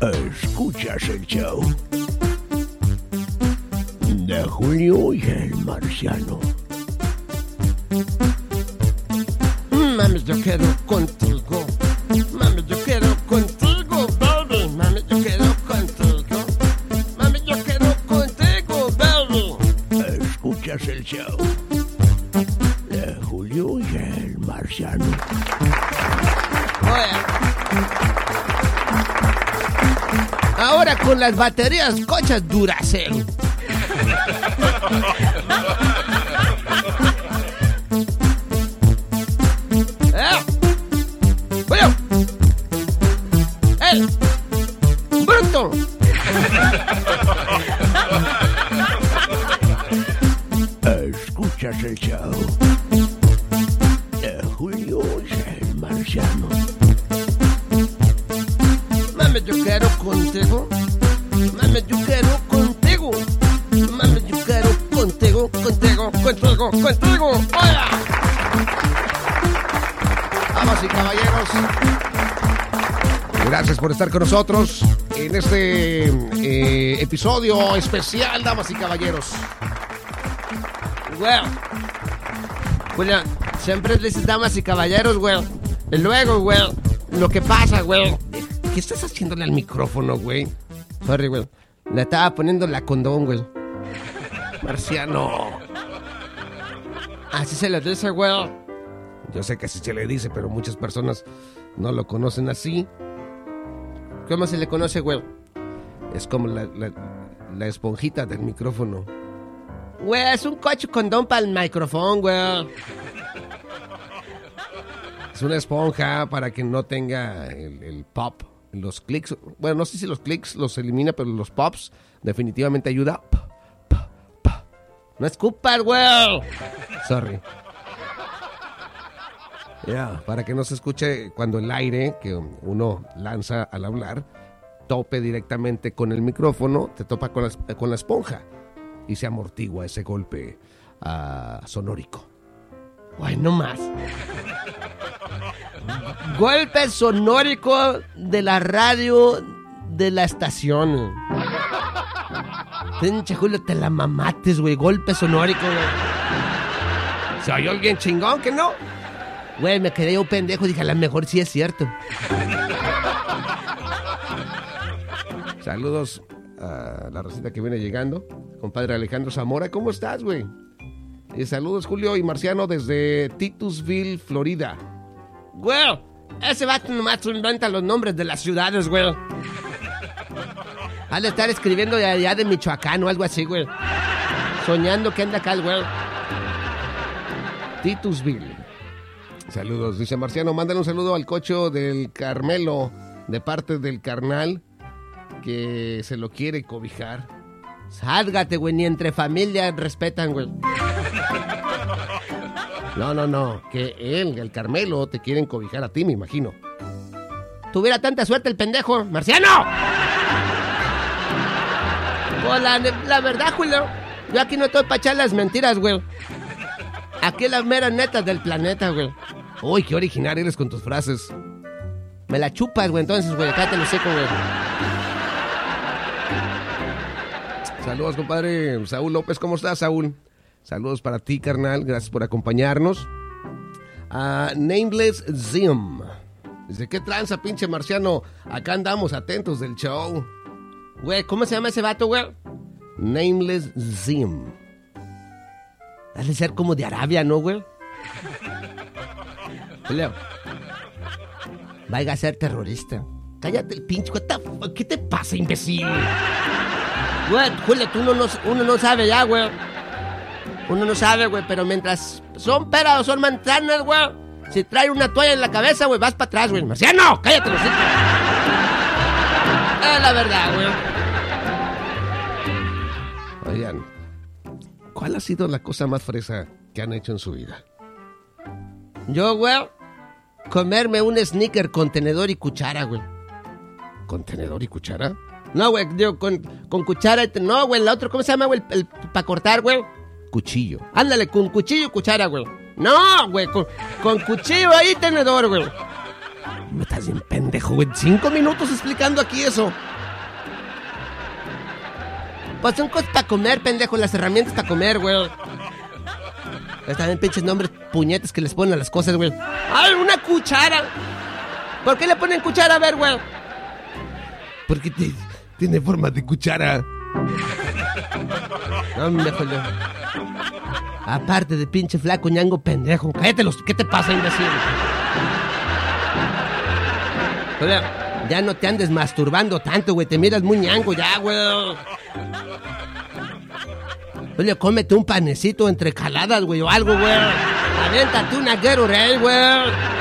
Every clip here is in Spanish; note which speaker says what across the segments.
Speaker 1: Escuchas el show de Julio y el Marciano.
Speaker 2: Mami, yo quiero contigo. Mami, yo quiero contigo, baby. Mami, yo quiero contigo. Mami, yo quiero contigo, baby.
Speaker 1: Escuchas el show de Julio y el Marciano.
Speaker 2: Con las baterías cochas Duracell. por estar con nosotros en este eh, episodio especial, damas y caballeros. Well, Julián, siempre dices damas y caballeros, güey. Y luego, güey, lo que pasa, güey. ¿Qué estás haciéndole al micrófono, güey? Sorry, güey. Le estaba poniendo la condón, güey. Marciano. Así se le dice, güey. Yo sé que así se le dice, pero muchas personas no lo conocen así. ¿Cómo se le conoce, güey? Es como la, la, esponjita del micrófono. Güey, es un coche condón para el micrófono, güey. Es una esponja para que no tenga el, el pop, los clics. Bueno, no sé si los clics los elimina, pero los pops definitivamente ayuda. P, p, p. No escupas, güey. Sorry. Ya, para que no se escuche cuando el aire que uno lanza al hablar tope directamente con el micrófono, te topa con la, con la esponja y se amortigua ese golpe ah, sonórico. Ay, no más. Golpe sonórico de la radio de la estación. Pinche Julio, te la mamates, güey. Golpe sonórico, güey. ¿Se oyó bien chingón que no? Güey, me quedé yo pendejo. Dije, a lo mejor sí es cierto. Saludos a la receta que viene llegando. Compadre Alejandro Zamora, ¿cómo estás, güey? Y saludos, Julio y Marciano, desde Titusville, Florida. Güey, ese vato nomás inventa los nombres de las ciudades, güey. Ha de estar escribiendo de allá de Michoacán o algo así, güey. Soñando que anda acá el güey. Titusville. Saludos, dice Marciano. Mándale un saludo al cocho del Carmelo de parte del carnal que se lo quiere cobijar. Sálgate, güey, ni entre familias respetan, güey. No, no, no, que él, el Carmelo, te quieren cobijar a ti, me imagino. Tuviera tanta suerte el pendejo, Marciano. Pues la, la verdad, Julio, yo aquí no estoy para echar las mentiras, güey. Aquí las meras del planeta, güey. Uy, qué original eres con tus frases. Me la chupas, güey, entonces, güey, cállate lo seco, güey. Saludos, compadre. Saúl López, ¿cómo estás, Saúl? Saludos para ti, carnal. Gracias por acompañarnos. A Nameless Zim. Dice, ¿qué tranza, pinche marciano? Acá andamos atentos del show. Güey, ¿cómo se llama ese vato, güey? Nameless Zim. Ha de ser como de Arabia, ¿no, güey? Julio. Vaya a ser terrorista. Cállate el pinche. ¿Qué te pasa, imbécil? Güey, Julio, tú no, no- uno no sabe ya, güey. Uno no sabe, güey, pero mientras son peras o son manzanas, güey, Si trae una toalla en la cabeza, güey, vas para atrás, güey. Marciano, cállate los. Es la verdad, güey. ¿Cuál ha sido la cosa más fresa que han hecho en su vida? Yo, güey, comerme un sneaker con tenedor y cuchara, güey. ¿Con tenedor y cuchara? No, güey, digo, con, con cuchara y... No, güey, la otra, ¿cómo se llama, güey? El, para cortar, güey. Cuchillo. Ándale, con cuchillo y cuchara, güey. No, güey, con, con cuchillo y tenedor, güey. Me estás bien pendejo, güey. Cinco minutos explicando aquí eso. Pues son cosas para comer, pendejo. Las herramientas para comer, güey. Están bien pinches nombres puñetes que les ponen a las cosas, güey. ¡Ay, una cuchara! ¿Por qué le ponen cuchara? A ver, güey. Porque te- tiene forma de cuchara. No me jodió. Aparte de pinche flaco ñango pendejo. Cállate los. ¿Qué te pasa, imbécil? Oye, ya no te andes masturbando tanto, güey. Te miras muy ñango ya, güey. Oye, cómete un panecito entre caladas, güey, o algo, güey. Aviéntate una Gatorade, güey.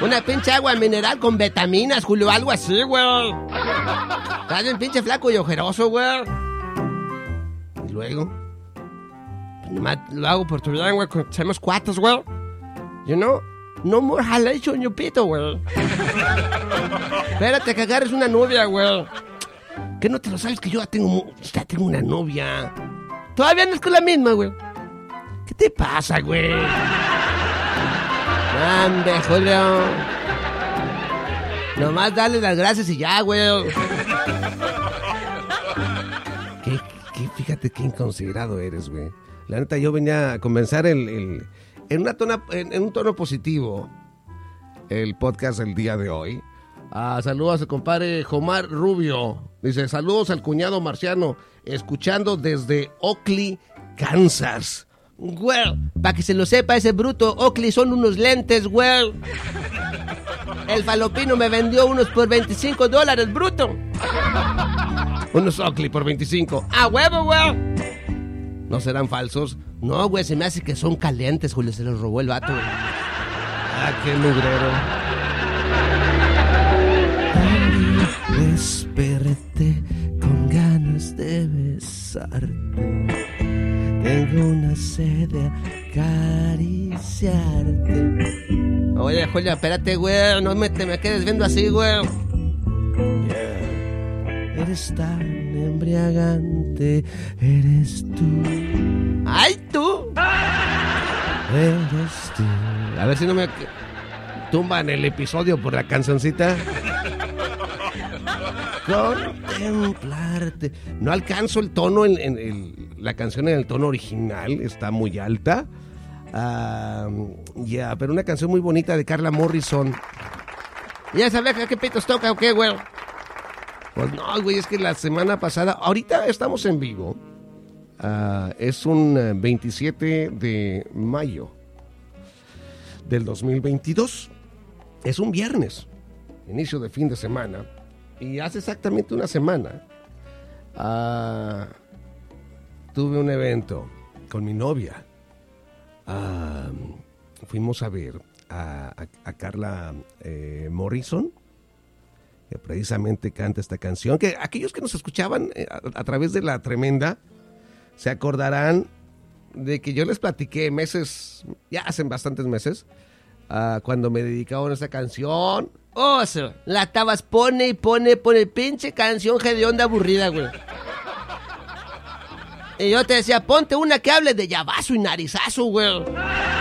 Speaker 2: Una pinche agua mineral con vitaminas, Julio, algo así, güey. Estás bien pinche flaco y ojeroso, güey. Y luego, pues lo hago por tu bien, güey, con somos cuates, güey. You know, no more halation, you pito, güey. Espérate que agarres una novia, güey. ¿Qué no te lo sabes que yo ya tengo, ya tengo una novia? Todavía no es con la misma, güey. ¿Qué te pasa, güey? Ande, Julio. Nomás dale las gracias y ya, güey. ¿Qué, qué- fíjate qué inconsiderado eres, güey. La neta, yo venía a comenzar el- en, una tona- en, en un tono positivo el podcast del día de hoy. Ah, saludos al compadre Jomar Rubio. Dice, saludos al cuñado marciano, escuchando desde Oakley, Kansas. Güey, para que se lo sepa ese bruto, Oakley son unos lentes, güey. El falopino me vendió unos por 25 dólares, bruto. Unos Oakley por 25. ¡A huevo, güey! ¿No serán falsos? No, güey, se me hace que son calientes, Julio. Se los robó el vato, güey. Ah, qué mugrero. Desperté con ganas de besarte. Tengo una sed de acariciarte. Oye, Julio, espérate, güey. No me, te me quedes viendo así, güey. Eres tan embriagante, eres tú. ¡Ay, tú! Eres tú. A ver si no me tumban el episodio por la cancioncita. Contemplarte. No alcanzo el tono en, en el- la canción en el tono original, está muy alta. Ya, pero una canción muy bonita de Carla Morrison. ¿Ya sabes a qué pitos toca o qué, güey? Pues no, güey, es que la semana pasada, ahorita estamos en vivo. Ah, es un eh, 27 de mayo del 2022. Es un viernes, inicio de fin de semana. Y hace exactamente una semana ah, tuve un evento con mi novia. Ah, fuimos a ver a Carla eh, Morrison, que precisamente canta esta canción. Que aquellos que nos escuchaban eh, a, través de la tremenda se acordarán de que yo les platiqué meses, ya hacen bastantes meses, ah, cuando me dedicaban a esta canción. Oh, la estabas pone y pone, pone pinche canción onda aburrida, güey. Y yo te decía, ponte una que hable de llavazo y narizazo, güey.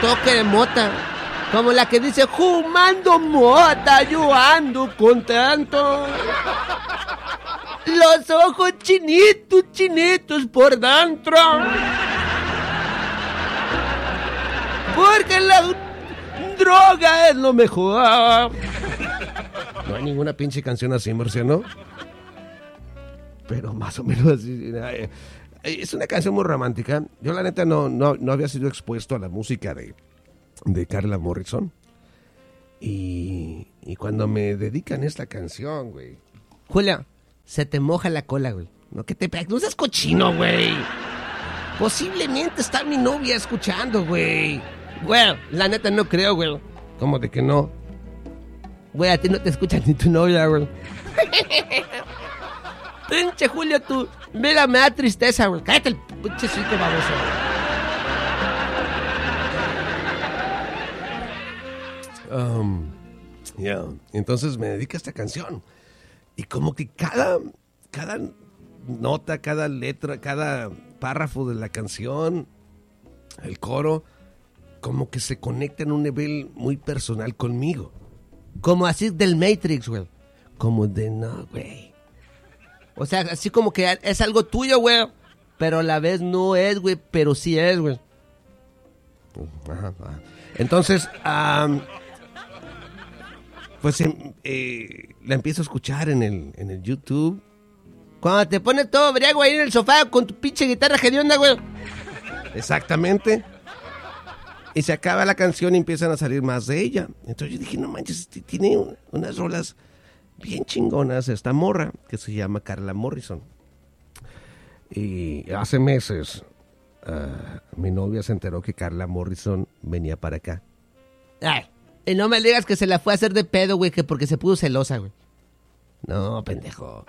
Speaker 2: Toque de mota. Como la que dice, fumando mota, yo ando contento. Los ojos chinitos, chinitos por dentro. Porque la droga es lo mejor. No hay ninguna pinche canción así, Marciano. Pero más o menos así. Es una canción muy romántica. Yo la neta no, no, no había sido expuesto a la música de, de Carla Morrison. Y, y cuando me dedican esta canción, güey. Julia, se te moja la cola, güey. No que te No seas cochino, güey. Posiblemente está mi novia escuchando, güey. Güey, la neta no creo, güey. ¿Cómo de que no? Güey, a ti no te escucha ni tu novia, güey. Pinche Julio, tú. Mira, me da tristeza, güey. Cállate el pinche chico baboso. Um, entonces me dedica a esta canción. Y como que cada, cada nota, cada letra, cada párrafo de la canción, el coro, como que se conecta en un nivel muy personal conmigo. Como así del Matrix, güey. Como de no, güey. O sea, así como que es algo tuyo, güey. Pero a la vez no es, güey. Pero sí es, güey. Entonces, am, pues em, eh, la empiezo a escuchar en el, en el YouTube. Cuando te pones todo briago ahí en el sofá con tu pinche guitarra hedionda, güey. Exactamente. Y se acaba la canción y empiezan a salir más de ella. Entonces yo dije, no manches, este tiene un- unas rolas bien chingonas esta morra que se llama Carla Morrison. Y hace meses ah, mi novia se enteró que Carla Morrison venía para acá. Ay, y no me digas que se la fue a hacer de pedo, güey, que porque se puso celosa, güey. No, pendejo.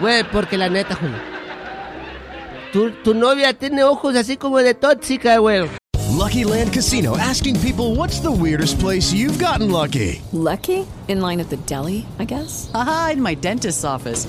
Speaker 2: Güey, porque la neta, Julio. Tu, tu novia tiene ojos así como de tóxica, güey.
Speaker 3: Lucky Land Casino asking people what's the weirdest place you've gotten lucky?
Speaker 4: Lucky? In line at the deli, I guess?
Speaker 5: Aha, in my dentist's office.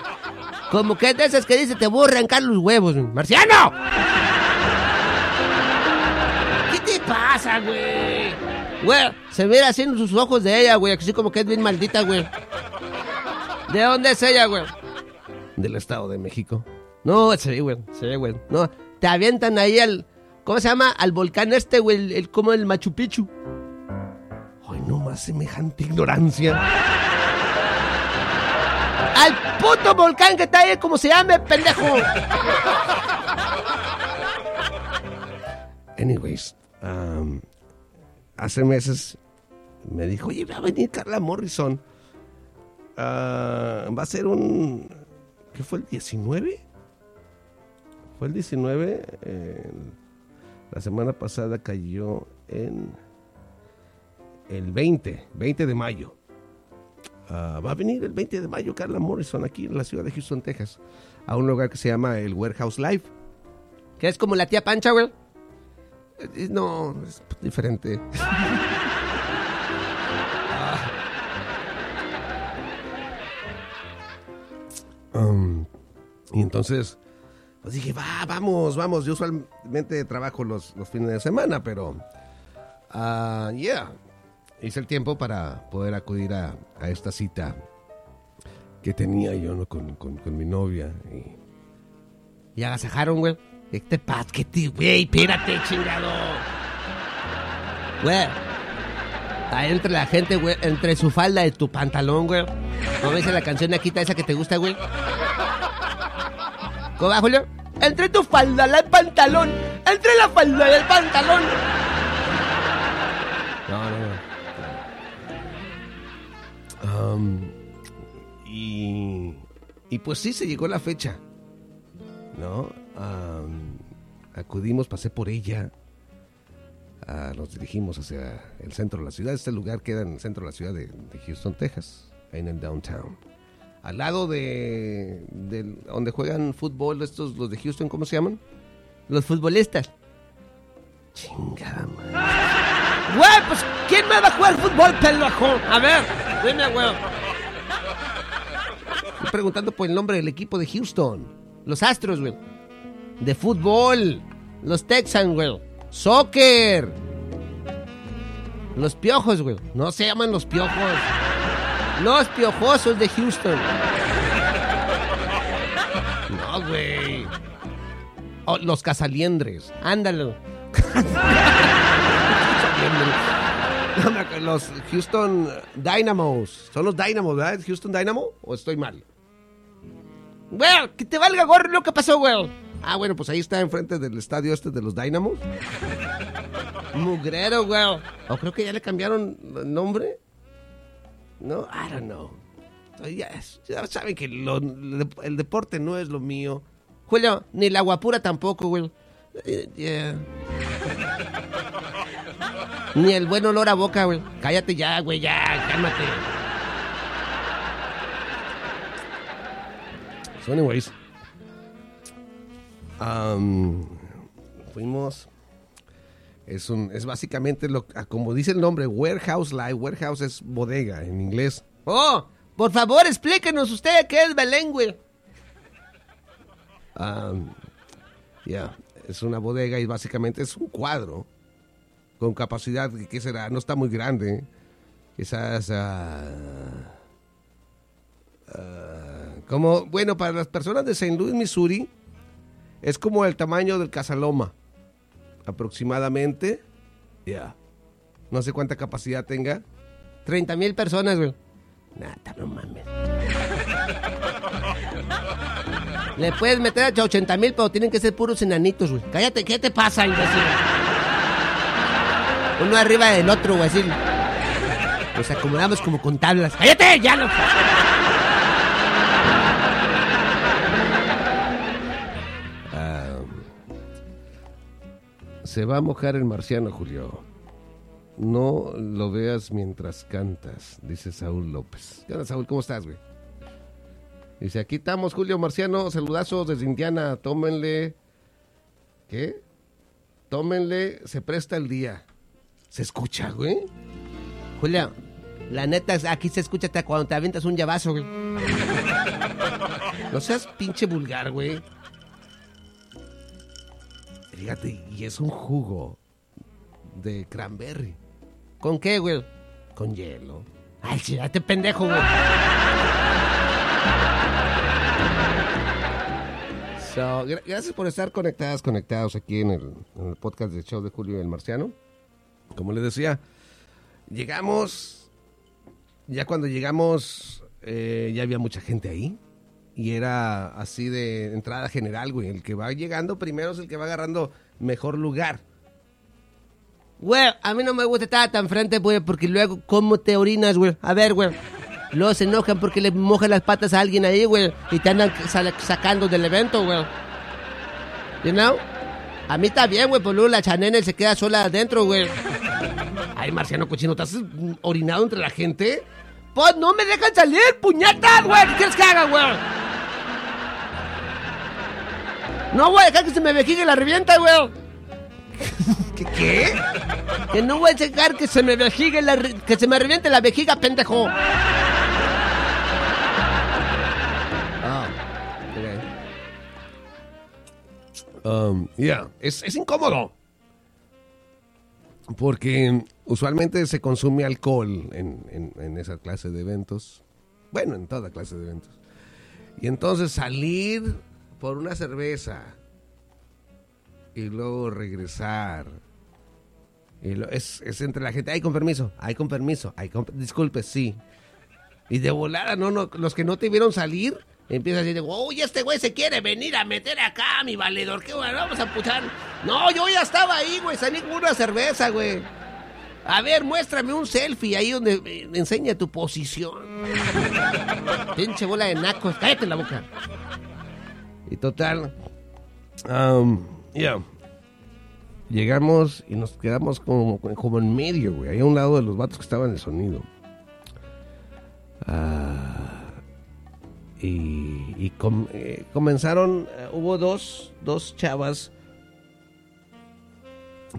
Speaker 2: Como que es de esas que dice, te voy a arrancar los huevos, marciano. ¿Qué te pasa, güey? Güey, se ve así en sus ojos de ella, güey, así como que es bien maldita, güey. ¿De dónde es ella, güey? Del Estado de México. No, sí, güey, sí, güey. No, te avientan ahí al, ¿cómo se llama? Al volcán este, güey, el, el- como el Machu Picchu. Ay, no más semejante ignorancia. Al puto volcán que está ahí, como se llame, pendejo. Anyways, um, hace meses me dijo, oye, va a venir Carla Morrison. Ah, va a ser un... ¿Qué fue el 19? Fue el 19. eh, la semana pasada cayó en el 20, 20 de mayo. Ah, va a venir el 20 de mayo Carla Morrison aquí en la ciudad de Houston, Texas, a un lugar que se llama el Warehouse Live. Que es como la tía Pancha, güey. Eh, No, es diferente. Um, y entonces, pues dije, va, vamos, vamos. Yo usualmente trabajo los, los fines de semana, pero, ah, yeah, hice el tiempo para poder acudir a, a esta cita que tenía yo ¿no? con, con- mi novia. Y, y agasajaron, güey. ¿Qué te pasa? ¿Qué te, güey? Espérate, chingado. Güey. Ahí entre la gente, güey, entre su falda y tu pantalón, güey. ¿Cómo dice la canción de Aquita esa que te gusta, güey? ¿Cómo va, Julio? Entre tu falda y el pantalón. Entre la falda y el pantalón. No, no, no. Y, y pues sí, se llegó la fecha. ¿No? Um, acudimos, pasé por ella. Ah, nos dirigimos hacia el centro de la ciudad. Este lugar queda en el centro de la ciudad de, Houston, Texas, en el downtown. Al lado de, donde juegan fútbol estos, los de Houston, ¿cómo se llaman? Los futbolistas. Chingada. Güey, pues, ¿quién me va a jugar fútbol, pendejo? A ver, dime, güey. preguntando por el nombre del equipo de Houston. Los Astros, güey. De fútbol. Los Texans, güey. Soccer. Los piojos, güey. No se llaman los piojos. Los piojosos de Houston. No, güey. Oh, los casaliendres. Ándalo. Los Houston Dynamos. Son los Dynamos, ¿verdad? ¿Houston Dynamo? ¿O estoy mal? Güey, que te valga gorro lo que pasó, güey. Ah, bueno, pues ahí está enfrente del estadio este de los Dynamos. Mugrero, güey. O creo que ya le cambiaron el nombre. No, I don't know. Ya, saben que el deporte no es lo mío. Julio, ni la guapura tampoco, güey. Eh, yeah. Ni el buen olor a boca, güey. Cállate ya, güey, ya, cálmate. So, anyways. um, fuimos. Es, un, es básicamente lo ah, como dice el nombre, Warehouse Live. Warehouse es bodega en inglés. Oh, por favor, explíquenos usted qué es Belén, güey. Um, ya, es una bodega y básicamente es un cuadro con capacidad, ¿qué será? No está muy grande. Quizás... ah, ah, como, bueno, para las personas de St. Louis, Missouri, es como el tamaño del Casaloma, aproximadamente. Ya. No sé cuánta capacidad tenga. 30 mil personas, güey. Nada, no mames. Le puedes meter hasta 80 mil, pero tienen que ser puros enanitos, güey. Cállate, ¿qué te pasa, imbécil? Uno arriba del otro, güey, así. Nos acomodamos como con tablas. ¡Cállate! ¡Ya no! Ah, se va a mojar el marciano, Julio. No lo veas mientras cantas, dice Saúl López. ¿Qué onda, Saúl? ¿Cómo estás, güey? Dice, aquí estamos, Julio Marciano. Saludazos desde Indiana. Tómenle. ¿Qué? Tómenle. Se presta el día. ¿Se escucha, güey? Julio, la neta, aquí se escucha hasta cuando te avientas un llavazo, güey. No seas pinche vulgar, güey. Fíjate, y es un jugo de cranberry. ¿Con qué, güey? Con hielo. Ay, chírate, pendejo, güey. So, gra- gracias por estar conectadas, conectados aquí en el, en el podcast del show de Julio y el Marciano. Como les decía, llegamos, ya cuando llegamos, eh, ya había mucha gente ahí. Y era así de entrada general, güey. El que va llegando primero es el que va agarrando mejor lugar. Güey, a mí no me gusta estar tan frente, güey, porque luego, ¿cómo te orinas, güey? A ver, güey. Luego se enojan porque le mojan las patas a alguien ahí, güey, y te andan sacando del evento, güey. You know? A mí está bien, güey, pues luego la chanene se queda sola adentro, güey. Ay, Marciano Cochino, ¿te has mm, orinado entre la gente? Pues no me dejan salir, puñetas, güey. ¿Qué quieres que haga, güey? No voy a dejar que se me vejigue la revienta, güey. ¿Qué, ¿Qué? Que no voy a dejar que se me vejigue la que se me reviente la vejiga, pendejo. Um, yeah, es, es incómodo. Porque usualmente se consume alcohol en, en- en esa clase de eventos. Bueno, en toda clase de eventos. Y entonces salir por una cerveza y luego regresar. Y lo- es, es entre la gente. Ay, con permiso. Ay, con permiso. Ay, con, disculpe, sí. Y de volada, no, no, los que no te vieron salir, empiezan a decir, uy, este güey se quiere venir a meter acá, mi valedor, qué bueno, vamos a puchar. No, yo ya estaba ahí, güey, salí con una cerveza, güey. A ver, muéstrame un selfie ahí donde eh, enseña tu posición. Pinche bola de nacos, cállate la boca. Y total, um, ya. Llegamos y nos quedamos como, como en medio, güey. Ahí a un lado de los vatos que estaban en el sonido. Ah, y eh, comenzaron, eh, hubo dos, dos chavas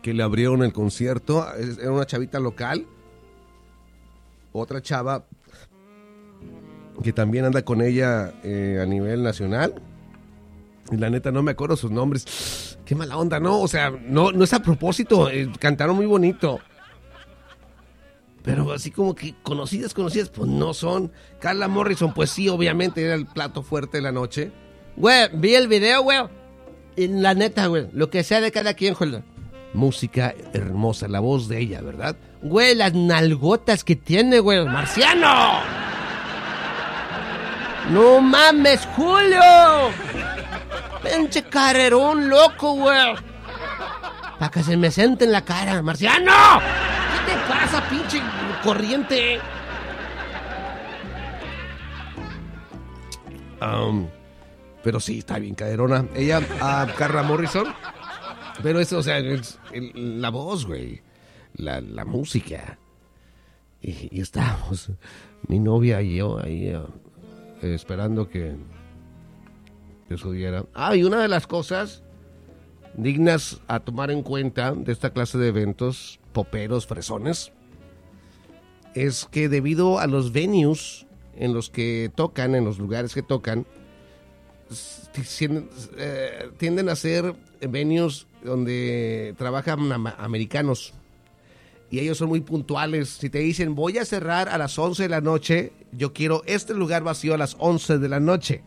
Speaker 2: que le abrieron el concierto. Era una chavita local. Otra chava que también anda con ella eh, a nivel nacional. Y la neta no me acuerdo sus nombres. Qué mala onda, ¿no? O sea, no, no es a propósito. cantaron muy bonito. Pero así como que conocidas, conocidas, pues no son. Carla Morrison, pues sí, obviamente era el plato fuerte de la noche. Güey, vi el video, güey. La neta, güey, lo que sea de cada quien, joder. Música hermosa, la voz de ella, ¿verdad? Güey, las nalgotas que tiene, güey. ¡Marciano! ¡No mames, Julio! Pinche carrerón loco, güey. Para que se me siente en la cara. ¡Marciano! ¿Qué te pasa, pinche corriente? Um, pero sí, está bien caderona. Ella, a Carla Morrison. Pero eso, o sea, la voz, güey. La, la música. Y, y estábamos, mi novia y yo ahí eh, esperando que, que subiera. Ah, y una de las cosas dignas a tomar en cuenta de esta clase de eventos, poperos, fresones, es que debido a los venues en los que tocan, en los lugares que tocan, eh, tienden a ser venues donde trabajan americanos. Y ellos son muy puntuales. Si te dicen, voy a cerrar a las 11 de la noche, yo quiero este lugar vacío a las 11 de la noche.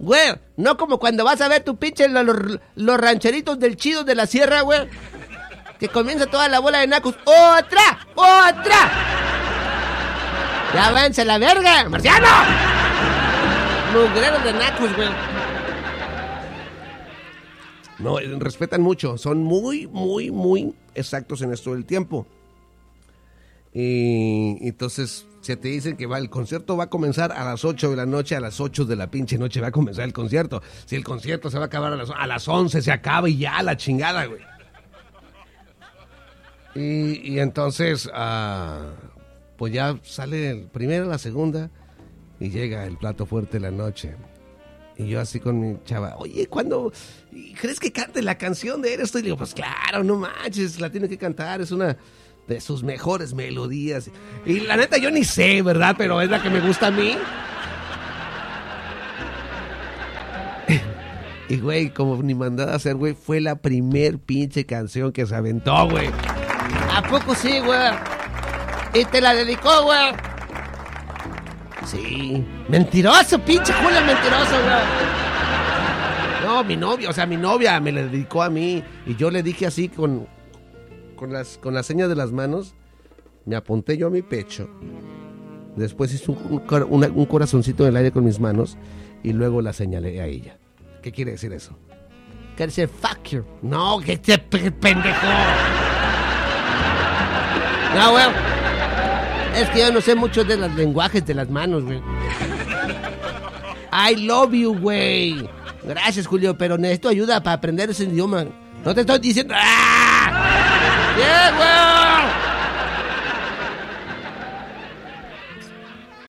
Speaker 2: Güey, no como cuando vas a ver tu pinche lo- los, los rancheritos del chido de la sierra, güey. Que comienza toda la bola de nacos. ¡Otra! ¡Otra! ¡Ya váyanse la verga! ¡Marciano! Mugreros de nacos, güey. No, eh, respetan mucho. Son muy, muy, muy exactos en esto del tiempo. Y entonces, si te dicen que va, el concierto va a comenzar a las 8 de la noche, a las 8 de la pinche noche va a comenzar el concierto. Si el concierto se va a acabar a las, a las 11, se acaba y ya la chingada, güey. Y, entonces, ah, pues ya sale el primero, la segunda, y llega el plato fuerte de la noche. Y yo así con mi chava, oye, ¿cuándo crees que cante la canción de esto? Y digo, pues claro, no manches, la tiene que cantar, es una de sus mejores melodías. Y la neta yo ni sé, ¿verdad? Pero es la que me gusta a mí. Y güey, como ni mandada a hacer, güey, fue la primer pinche canción que se aventó, güey. ¿A poco sí, güey? Y te la dedicó, güey. Sí. Mentiroso, pinche Julio, mentiroso, güey. No, mi novia, o sea, mi novia me la dedicó a mí. Y yo le dije así con, con, las, con la seña de las manos. Me apunté yo a mi pecho. Después hice un, corazoncito en el aire con mis manos. Y luego la señalé a ella. ¿Qué quiere decir eso? Quiere decir fuck you. No, que pendejo. No, güey. Es que yo no sé mucho de los lenguajes de las manos, güey. I love you, güey. Gracias, Julio, pero necesito ayuda para aprender ese idioma. No te estoy diciendo. ¡Ah! ¡Bien, güey!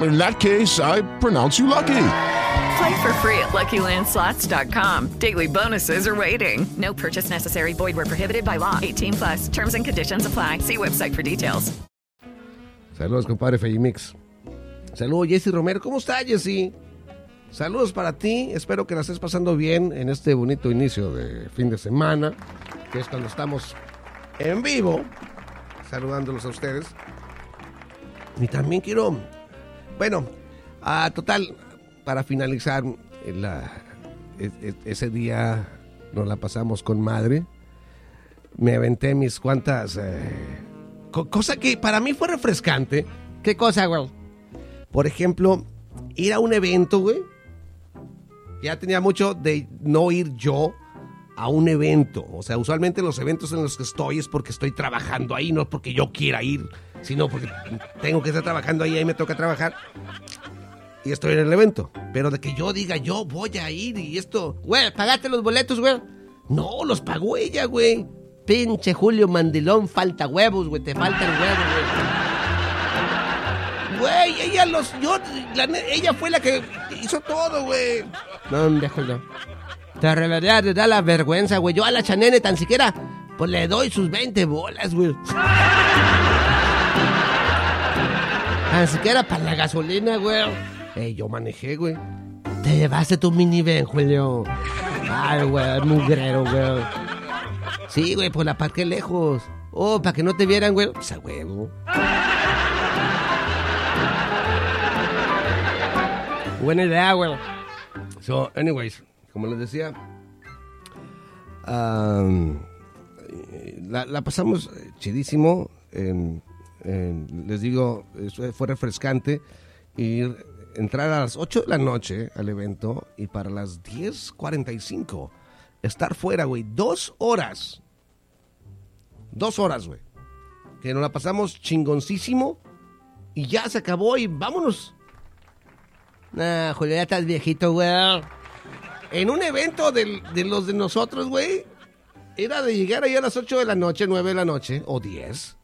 Speaker 6: In that case, I pronounce you lucky.
Speaker 5: Play for free at LuckyLandSlots.com. Daily bonuses are waiting. No purchase necessary. Void where prohibited by law. 18 plus. Terms and conditions apply. See website for details.
Speaker 2: Saludos, compadre Fellimix. Saludos, Jessy Romero. ¿Cómo está, Jessy? Saludos para ti. Espero que la estés pasando bien en este bonito inicio de fin de semana, que es cuando estamos en vivo, saludándolos a ustedes. Y también quiero, bueno, a total, para finalizar, eh, la- ese día nos la pasamos con madre. Me aventé mis cuantas eh, Co- cosa que para mí fue refrescante. ¿Qué cosa, güey? Por ejemplo, ir a un evento, güey. Ya tenía mucho de no ir yo a un evento. O sea, usualmente los eventos en los que estoy es porque estoy trabajando ahí, no es porque yo quiera ir, sino porque tengo que estar trabajando ahí, ahí me toca trabajar. Y estoy en el evento. Pero de que yo diga, yo voy a ir y esto. Güey, pagaste los boletos, güey. No, los pagó ella, güey. Pinche Julio Mandilón, falta huevos, güey. Te faltan huevos, güey. Güey, ella los. Yo, ella fue la que hizo todo, güey. No, hombre, Julio. Te revería de dar la vergüenza, güey. Yo a la chanene tan siquiera, pues le doy sus 20 bolas, güey. Tan siquiera para la gasolina, güey. Ey, yo manejé, güey. Te llevaste tu minivan, Julio. Ay, güey, mugrero, güey. Sí, güey, pues la parqué lejos. Oh, para que no te vieran, güey. Pues huevo. Buena idea, güey. So, anyways, como les decía, um, la, pasamos eh, chidísimo. en- les digo, eso fue refrescante. Ir, entrar a las 8 de la noche al evento y para las 10.45 estar fuera, güey. Dos horas. Dos horas, güey. Que nos la pasamos chingoncísimo y ya se acabó y vámonos. Nah, Julio, ya estás viejito, güey. En un evento del- de, los de nosotros, güey, era de llegar ahí a las 8 de la noche, 9 de la noche, o 10.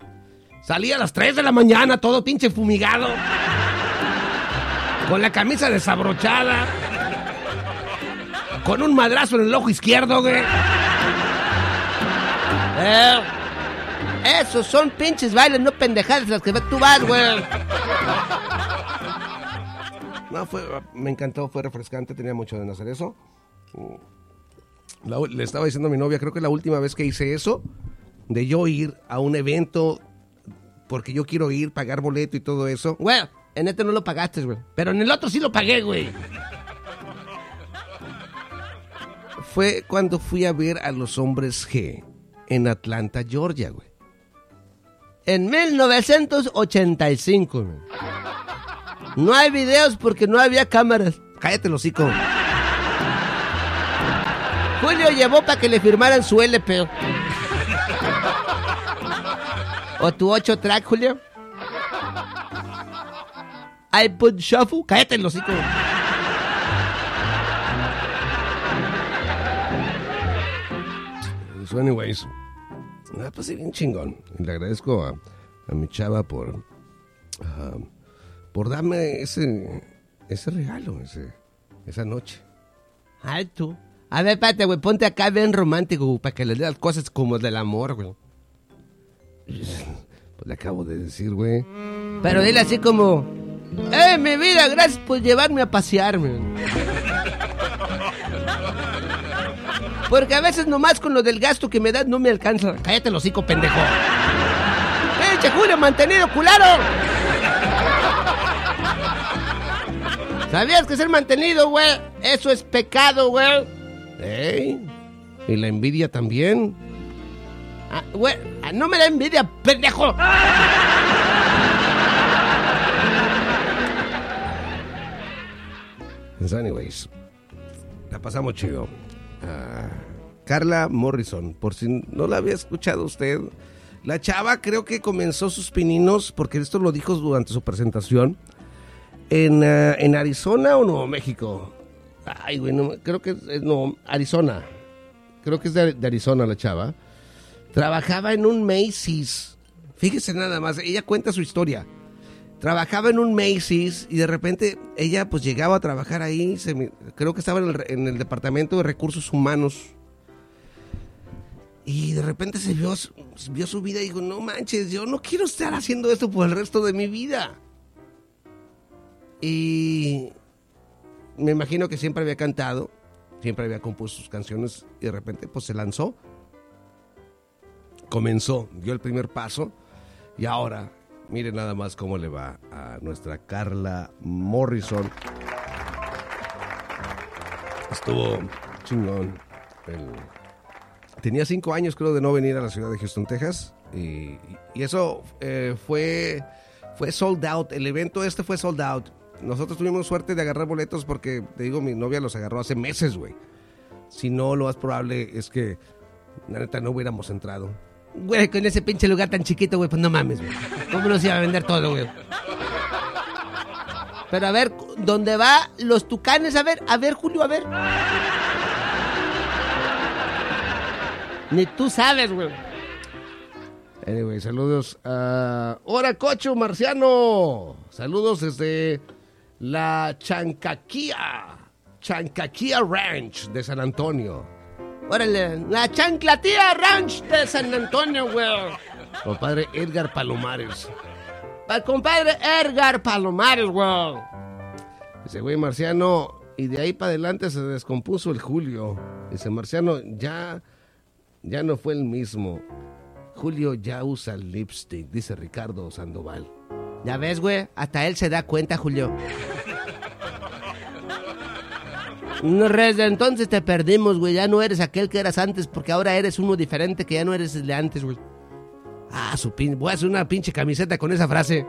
Speaker 2: Salía a las 3 de la mañana, todo pinche fumigado. Con la camisa desabrochada. Con un madrazo en el ojo izquierdo, güey. Eh, esos son pinches bailes, no pendejadas las que tú vas, güey. No, fue, me encantó, fue refrescante, tenía mucho de hacer eso. La- le estaba diciendo a mi novia, creo que la última vez que hice eso, de yo ir a un evento, porque yo quiero ir, pagar boleto y todo eso. Güey, en este no lo pagaste, güey. Pero en el otro sí lo pagué, güey. Fue cuando fui a ver a los hombres G en Atlanta, Georgia, güey. En 1985, güey. No hay videos porque no había cámaras. Cállate, los hocico. Julio llevó para que le firmaran su LP. ¿O tu 8 track, Julio? iPod Shuffle. Cállate, los hocico. So, anyways, la pasé bien chingón. Y le agradezco a, a mi chava por, ah, por darme ese, ese regalo, ese, esa noche. Ay, tú. A ver, espérate, güey, ponte acá bien romántico, güey, para que le las cosas como del amor, güey. Pues le acabo de decir, güey. Pero dile así como... ¡Eh, mi vida! Gracias por llevarme a pasearme. Porque a veces nomás con lo del gasto que me das no me alcanza. Cállate el hocico, pendejo. ¡Pinche Julio mantenido, cularo! ¿Sabías que ser mantenido, güey? Eso es pecado, güey. ¿Eh? Y la envidia también. Ah, güey, ah, no me da envidia, pendejo. Pues anyways, la pasamos chido. Ah, Carla Morrison, por si no la había escuchado usted, la chava creo que comenzó sus pininos, porque esto lo dijo durante su presentación, en, ah, en Arizona o Nuevo México. Ay, güey, creo que es, es no, Arizona. Creo que es de Arizona la chava. Trabajaba en un Macy's. Fíjese nada más, ella cuenta su historia. Trabajaba en un Macy's y de repente ella pues llegaba a trabajar ahí, creo que estaba en el, departamento de recursos humanos. Y de repente se vio, vio su vida y dijo, no manches, yo no quiero estar haciendo esto por el resto de mi vida. Y me imagino que siempre había cantado, siempre había compuesto sus canciones y de repente pues se lanzó. Comenzó, dio el primer paso y ahora miren nada más cómo le va a nuestra Carla Morrison. Estuvo chingón. Tenía cinco años creo de no venir a la ciudad de Houston, Texas Y, y eso eh, fue, fue sold out. El evento este fue sold out. Nosotros tuvimos suerte de agarrar boletos porque, te digo, mi novia los agarró hace meses, güey. Si no, lo más probable es que, la neta, no hubiéramos entrado.
Speaker 7: Güey, con ese pinche lugar tan chiquito, güey, pues no mames, güey. ¿Cómo nos iba a vender todo, güey? Pero a ver, ¿dónde va los tucanes? A ver, a ver, Julio, a ver. Ni tú sabes, güey.
Speaker 2: Anyway, saludos a... ¡Hora, Cocho Marciano! Saludos desde la Chancaquía. Chancaquía Ranch de San Antonio.
Speaker 7: Órale, la chanclatía ranch de San Antonio, güey.
Speaker 2: Compadre Edgar Palomares.
Speaker 7: Para compadre Edgar Palomares, güey.
Speaker 2: Dice, güey, Marciano, y de ahí para adelante se descompuso el Julio. Dice, Marciano, ya, ya no fue el mismo. Julio ya usa lipstick, dice Ricardo Sandoval.
Speaker 7: Ya ves, güey, hasta él se da cuenta, Julio. No, desde entonces te perdimos, güey. Ya no eres aquel que eras antes, porque ahora eres uno diferente que ya no eres el de antes, güey.
Speaker 2: Ah, su pin... Voy a hacer una pinche camiseta con esa frase.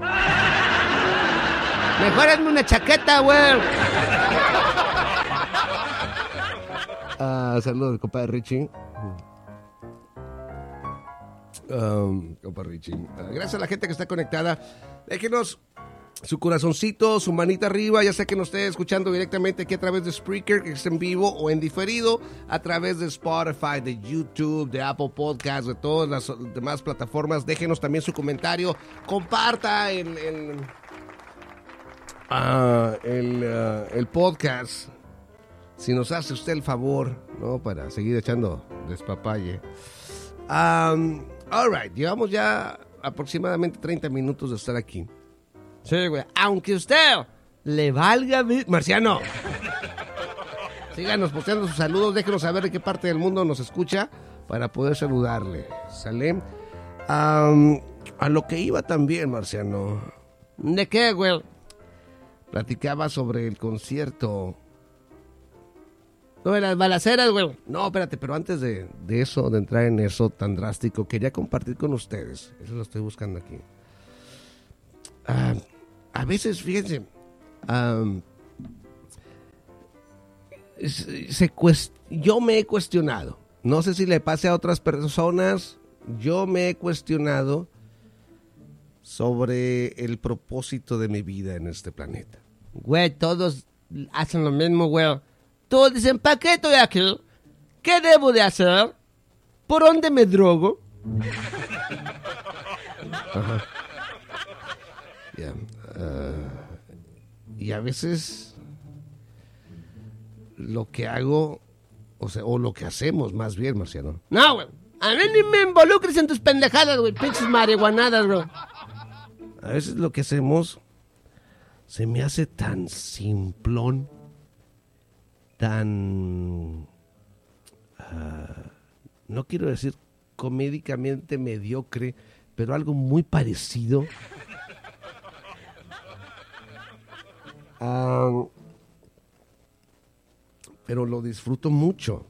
Speaker 7: Mejor hazme una chaqueta, güey.
Speaker 2: Ah, saludos, compadre Richie. Um, compadre Richie. Ah, gracias a la gente que está conectada. Déjenos su corazoncito, su manita arriba, ya sea que nos esté escuchando directamente aquí a través de Spreaker, que es en vivo o en diferido, a través de Spotify, de YouTube, de Apple Podcasts, de todas las demás plataformas. Déjenos también su comentario, comparta el, el, ah, ah, podcast. Si nos hace usted el favor, ¿no? Para seguir echando despapalle. Um, all right, llevamos ya aproximadamente 30 minutos de estar aquí.
Speaker 7: Sí, güey. Aunque usted le valga... mi- Marciano.
Speaker 2: Síganos posteando sus saludos, déjenos saber de qué parte del mundo nos escucha para poder saludarle. ¿Sale? Am, a lo que iba también, Marciano.
Speaker 7: ¿De qué, güey?
Speaker 2: Platicaba sobre el concierto.
Speaker 7: No, de las balaceras, güey.
Speaker 2: No, espérate, pero antes de, de eso, de entrar en eso tan drástico, quería compartir con ustedes. Eso lo estoy buscando aquí. Ah, a veces, fíjense, se- yo me he cuestionado. No sé si le pase a otras personas. Yo me he cuestionado sobre el propósito de mi vida en este planeta.
Speaker 7: Güey, todos hacen lo mismo, güey. Todos dicen, ¿para qué estoy aquí? ¿Qué debo de hacer? ¿Por dónde me drogo?
Speaker 2: Ajá. Y a veces lo que hago, o sea, o lo que hacemos más bien, Marciano.
Speaker 7: No, güey. A mí ni me involucres en tus pendejadas, güey. Pinches marihuanadas, güey.
Speaker 2: A veces lo que hacemos se me hace tan simplón, tan... ah, no quiero decir comédicamente mediocre, pero algo muy parecido. Pero lo disfruto mucho,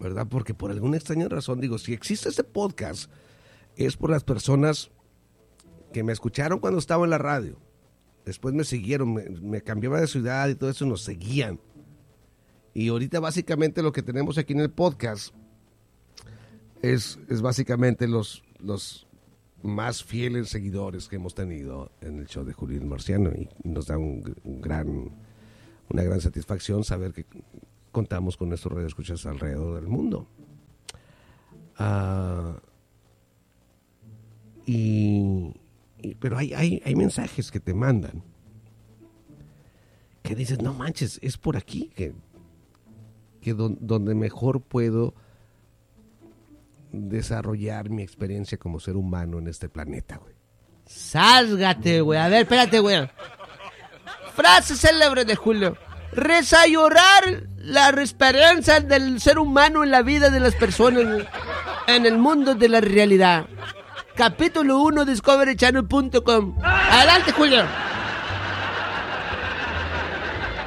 Speaker 2: ¿verdad? Porque por alguna extraña razón, digo, si existe este podcast, es por las personas que me escucharon cuando estaba en la radio. Después me siguieron, me, me cambiaba de ciudad y todo eso, nos seguían. Y ahorita básicamente lo que tenemos aquí en el podcast es, es básicamente los, los más fieles seguidores que hemos tenido en el show de Julio el Marciano. Y nos da un, gran, una gran satisfacción saber que contamos con nuestros radioescuchas alrededor del mundo. Ah, y, pero hay, hay, hay mensajes que te mandan que dices, no manches, es por aquí que, que don- donde mejor puedo desarrollar mi experiencia como ser humano en este planeta, güey.
Speaker 7: Sálgate, güey. A ver, espérate, güey. Frase célebre de Julio. Reza y orar la experiencia del ser humano en la vida de las personas. En el mundo de la realidad. Capítulo 1, discoverychannel.com. Adelante, Julio.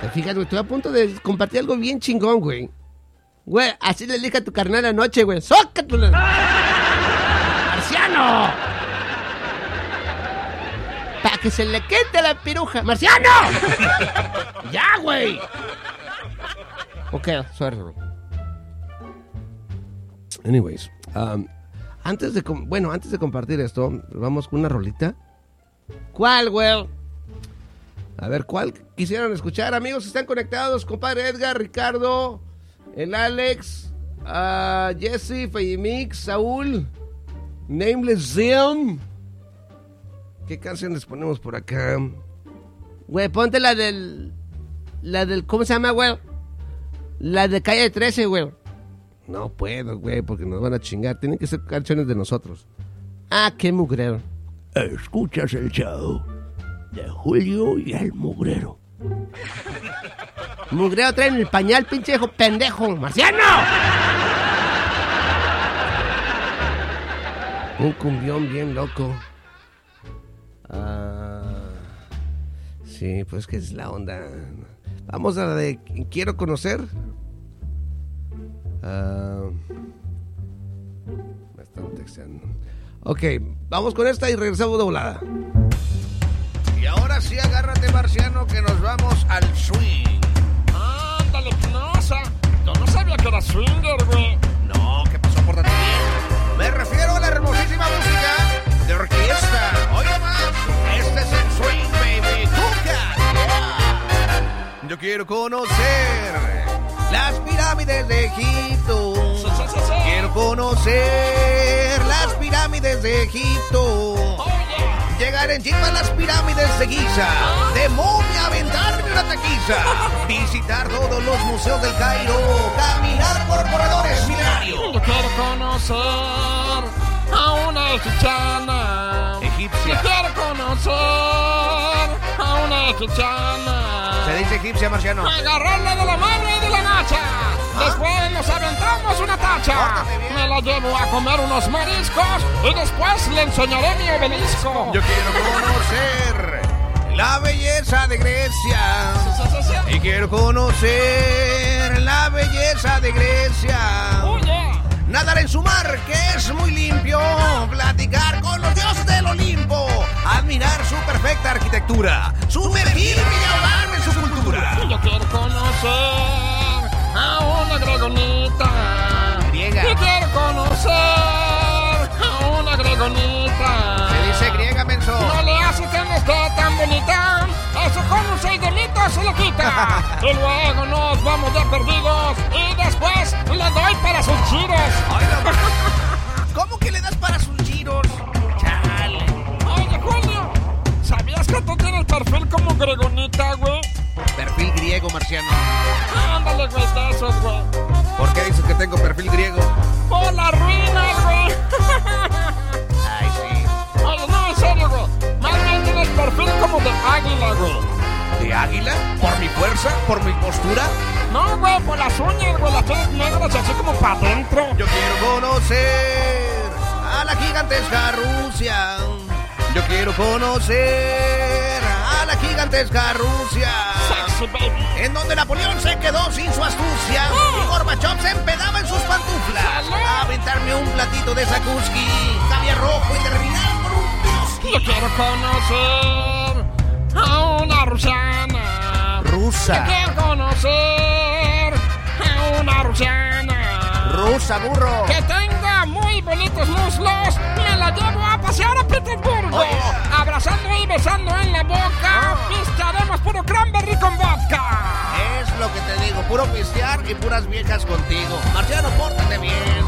Speaker 2: Te güey, estoy a punto de compartir algo bien chingón, güey.
Speaker 7: Güey, así le dije a tu carnal anoche, güey. ¡Sócatela! ¡Marciano!
Speaker 8: Para que se le quede la piruja. ¡Marciano! ¡Ya, güey! Ok, bro.
Speaker 9: Anyways, um, antes de bueno, antes de compartir esto, vamos con una rolita.
Speaker 8: ¿Cuál, güey?
Speaker 9: A ver, ¿cuál quisieran escuchar, amigos? Están conectados, compadre Edgar, Ricardo, el Alex, ah, Jesse, Feyemix, Saúl, Nameless Zim. ¿Qué canción les ponemos por acá?
Speaker 8: Güey, ponte la del. La del. ¿Cómo se llama, güey? La de calle 13, güey.
Speaker 9: No puedo, güey, porque nos van a chingar. Tienen que ser canciones de nosotros.
Speaker 8: Ah, qué mugrero.
Speaker 10: Escuchas el show de Julio y el Mugrero.
Speaker 8: Mugrero traen el pañal, pinche hijo pendejo. ¡Marciano!
Speaker 9: Un cumbión bien loco. Ah, sí, pues que es la onda. Vamos a la de Quiero conocer. Ah, me están texteando. Ok, vamos con esta y regresamos de volada.
Speaker 2: Y ahora sí, agárrate, marciano, que nos vamos al swing.
Speaker 11: Ándale, Knosa. Yo no sabía que era swinger, güey.
Speaker 2: No, ¿qué pasó por ti? Me refiero a la hermosísima música de orquesta. Oye más, este es el swing, baby. Cuca. Yeah. Yo quiero conocer las pirámides de Egipto. Quiero conocer las pirámides de Egipto. Llegar en jeep a las pirámides de Giza. De momia, aventarme una taquiza. Visitar todos los museos del Cairo. Caminar por corredores milenarios.
Speaker 11: Yo quiero conocer a una egipciana.
Speaker 2: Egipcia.
Speaker 11: Quiero conocer a una egipciana.
Speaker 2: Se dice egipcia, marciano.
Speaker 11: Agarrarla de la mano y de la nacha. Después nos aventamos una tacha. Me la llevo a comer unos mariscos y después le enseñaré mi obelisco.
Speaker 2: Yo quiero conocer la belleza de Grecia. Y quiero conocer la belleza de Grecia. Nadar en su mar, que es muy limpio. Platicar con los dioses del Olimpo. Admirar su perfecta arquitectura. Sumergirme y ahogarme en su cultura.
Speaker 11: Yo quiero conocer a una gregonita.
Speaker 2: Griega.
Speaker 11: Yo quiero conocer una gregonita.
Speaker 2: Se dice griega, menso.
Speaker 11: No le hace que no esté tan bonita. Eso con un seis delitos se le quita. y luego nos vamos de perdidos. Y después le doy para sus giros.
Speaker 2: ¿Cómo que le das para sus giros? Chale.
Speaker 11: Oye, Julio, ¿sabías que tú tienes perfil como gregonita, güey?
Speaker 2: Perfil griego, marciano.
Speaker 11: Ándale, güey, de esos, güey.
Speaker 2: ¿Por qué dices que tengo perfil griego?
Speaker 11: Por la ruina, güey.
Speaker 2: Ay, sí.
Speaker 11: Oye, no, en serio, güey. Más bien tienes perfil como de águila, güey.
Speaker 2: ¿De águila? ¿Por mi fuerza? ¿Por mi postura?
Speaker 11: No, güey, por las uñas, güey, las tienes negras así como para adentro.
Speaker 2: Yo quiero conocer a la gigantesca Rusia. Yo quiero conocer la gigantesca Rusia. En donde Napoleón se quedó sin su astucia y Gorbachev se empedaba en sus pantuflas. A aventarme un platito de Sakuski, caviar rojo y terminar con un Piroski.
Speaker 11: Yo quiero conocer a una rusiana.
Speaker 2: Rusa.
Speaker 11: Yo quiero conocer a una rusiana.
Speaker 2: Rusa, burro.
Speaker 11: Que tenga muy bonitos muslos. Me la llevo a pasear a Petersburgo. Abrazando y besando en la boca. Pistearemos puro cranberry con vodka.
Speaker 2: Es lo que te digo, puro pistear y puras viejas contigo. Marciano, pórtate bien.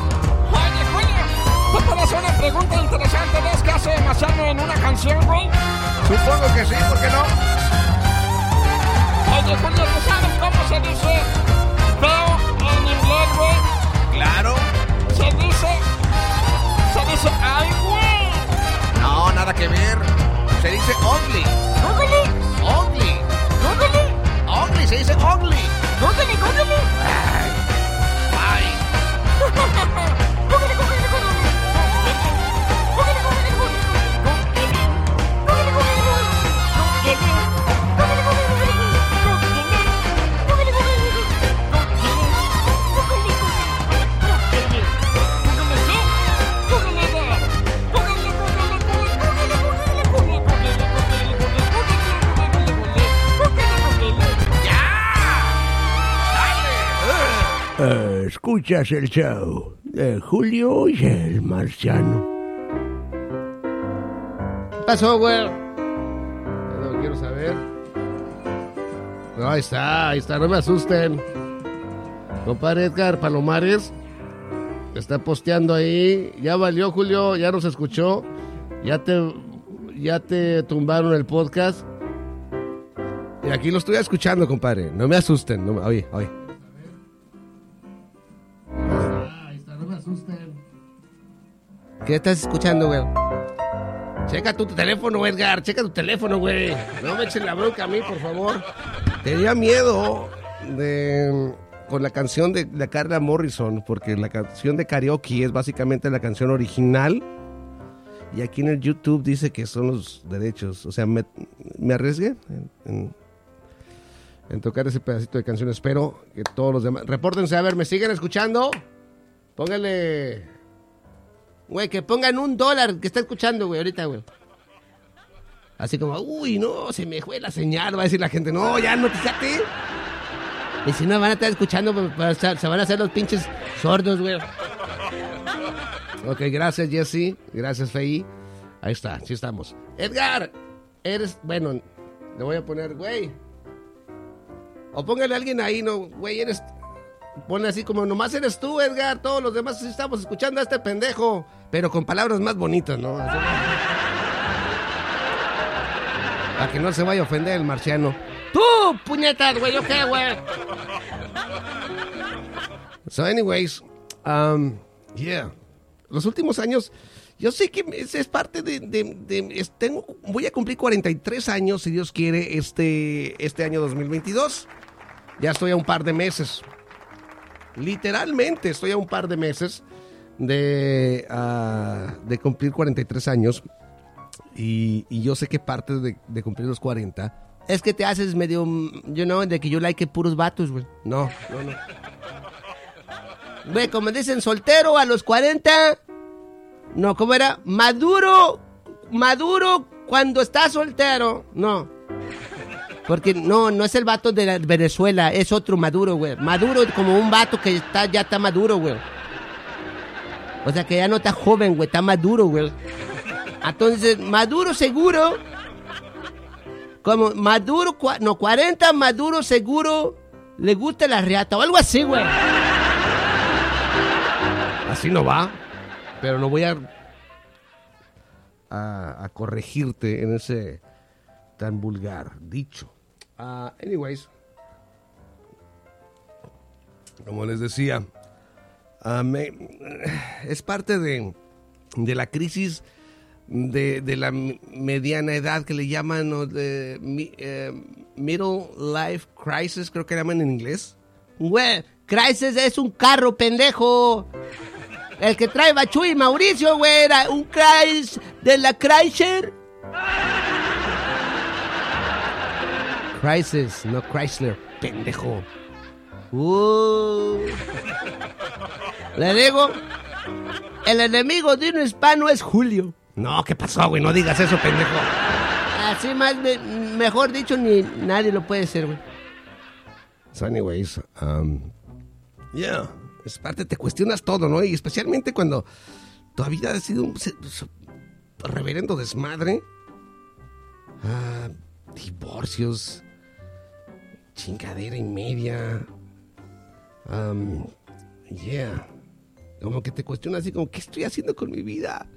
Speaker 11: Oye, Julio, ¿te puedo hacer una pregunta interesante? ¿Ves que hace Marciano en una canción, güey?
Speaker 2: Supongo que sí, ¿por qué no?
Speaker 11: Oye, Julio, ¿tú sabes cómo se dice feo en inglés, güey?
Speaker 2: Claro.
Speaker 11: Se dice... Se dice, ay, güey.
Speaker 2: No, nada que ver. Se dice ugly.
Speaker 11: Ugly.
Speaker 2: Ugly.
Speaker 11: Ugly.
Speaker 2: Ugly, se dice ugly.
Speaker 11: Ugly, ugly.
Speaker 2: Ay. Ay.
Speaker 1: Eh, escuchas el show de Julio y el Marciano.
Speaker 2: ¿Qué pasó, güey? No quiero saber. No, ahí está, ahí está, no me asusten. Compadre Edgar Palomares está posteando ahí. Ya valió, Julio, ya nos escuchó. Ya te, ya te tumbaron el podcast. Y aquí lo estoy escuchando, compadre. No me asusten. No oye, oye. ¿Qué estás escuchando, güey? Checa tu teléfono, Edgar. Checa tu teléfono, güey. No me echen la bronca a mí, por favor. Tenía miedo de con la canción de la Carla Morrison, porque la canción de karaoke es básicamente la canción original. Y aquí en el YouTube dice que son los derechos. O sea, me, me arriesgué en, en- tocar ese pedacito de canción. Espero que todos los demás. Repórtense, a ver, ¿me siguen escuchando? Póngale. Güey, que pongan un dólar que está escuchando, güey, ahorita, güey. Así como, uy, no, se me fue la señal. Va a decir la gente, no, ya no, fíjate. Y si no, van a estar escuchando, pues, se van a hacer los pinches sordos, güey. Ok, gracias, Jesse. Gracias, Fei. Ahí está, sí estamos. Edgar, eres, bueno, le voy a poner, güey. O póngale a alguien ahí, no, güey, eres. Ponle así como, nomás eres tú, Edgar. Todos los demás estamos escuchando a este pendejo. Pero con palabras más bonitas, ¿no? Para que no se vaya a ofender el marciano. ¡Tú, puñetas, güey! ¿Yo qué, güey? So, anyways, um, yeah. Los últimos años, yo sé que es, es parte de... de- tengo, voy a cumplir 43 años, si Dios quiere, este, este año 2022. Ya estoy a un par de meses. Literalmente estoy a un par de meses de, ah, de cumplir 43 años. Y, yo sé que parte de, cumplir los 40 es que te haces medio, mm, you know, de que yo like puros vatos, güey. No, no, no. Güey, como dicen, soltero a los 40. No, ¿cómo era? Maduro, maduro cuando está soltero. No. Porque no, no es el vato de la- Venezuela, es otro Maduro, güey. Maduro como un vato que está, ya está maduro, güey. O sea que ya no está joven, güey, está maduro, güey. Entonces, Maduro seguro. Como Maduro, no, 40 Maduro seguro le gusta la riata o algo así, güey. Así no va. Pero no voy a corregirte en ese tan vulgar dicho. Ah, anyways, como les decía, ah, es parte de, de la crisis de, de la mediana edad que le llaman de eh, middle life crisis, creo que llaman en inglés. Güey, crisis es un carro, pendejo. El que trae Bachu y Mauricio, güey, era un Chrysler de la Chrysler. Crisis, no Chrysler, pendejo. Uh. Le digo, el enemigo de un hispano es Julio. No, ¿qué pasó, güey? No digas eso, pendejo. Así más, me- mejor dicho, ni nadie lo puede ser, güey. So, anyways, um, yeah, es parte, te cuestionas todo, ¿no? Y especialmente cuando tu vida ha sido un reverendo desmadre. Ah, divorcios, chingadera y media. Um, yeah. Como que te cuestionas así como, ¿qué estoy haciendo con mi vida?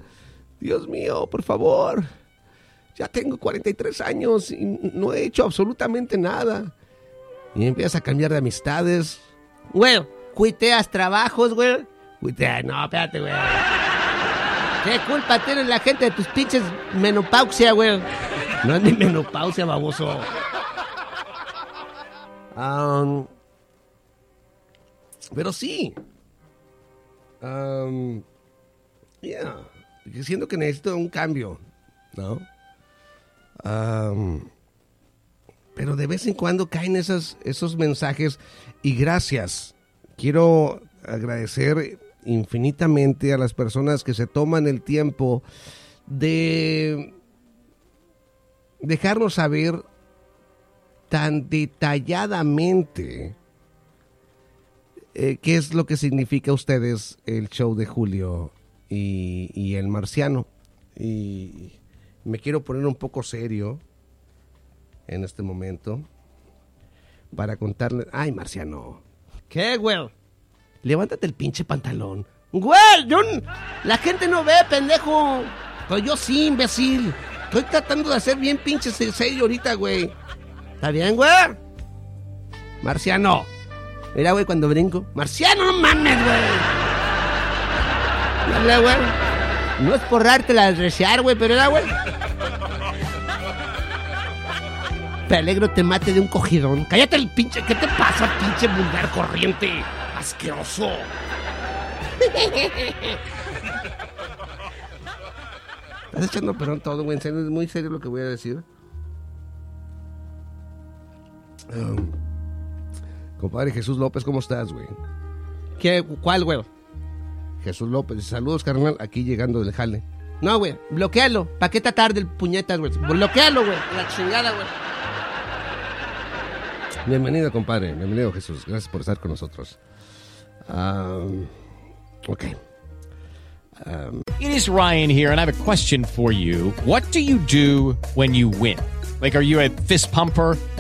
Speaker 2: Dios mío, por favor. Ya tengo 43 años y no he hecho absolutamente nada. Y empiezas a cambiar de amistades. Güey, cuiteas trabajos, güey. Cuiteas, no, espérate, güey. ¿Qué culpa tiene la gente de tus pinches menopausia, güey? No es ni menopausia, baboso. Pero sí. Um, yeah. Siento que necesito un cambio, ¿no? Pero de vez en cuando caen esos, esos mensajes y gracias. Quiero agradecer infinitamente a las personas que se toman el tiempo de dejarnos saber tan detalladamente eh, ¿qué es lo que significa a ustedes el show de Julio y, y el marciano? Y me quiero poner un poco serio en este momento para contarle. Ay, marciano.
Speaker 7: ¿Qué, güey?
Speaker 2: Levántate el pinche pantalón.
Speaker 7: Güey, yo... La gente no ve, pendejo.
Speaker 2: Pero yo sí, imbécil. Estoy tratando de hacer bien pinche se- serio ahorita, güey.
Speaker 7: ¿Está bien, güey?
Speaker 2: Marciano. Mira, güey, cuando brinco. Marciano, no mames, güey.
Speaker 7: Dale, güey. No es por darte la desear, güey, pero era, güey.
Speaker 2: Te te mate de un cogidón. Cállate el pinche. ¿Qué te pasa, pinche vulgar corriente? Asqueroso. Estás echando perón todo, güey. Es muy serio lo que voy a decir. Um, compadre Jesús López, ¿cómo estás, güey?
Speaker 7: ¿Qué? ¿Cuál, güey?
Speaker 2: Jesús López, saludos, carnal, aquí llegando del jale.
Speaker 7: No, güey, bloquealo. ¿Para qué tratar del puñetas, güey? Bloquealo, güey. La chingada, güey.
Speaker 2: Bienvenido, compadre. Bienvenido, Jesús. Gracias por estar con nosotros. Um, ok. Um,
Speaker 12: It is Ryan here, and I have a question for you. What do you do when you win? Like, are you a fist pumper?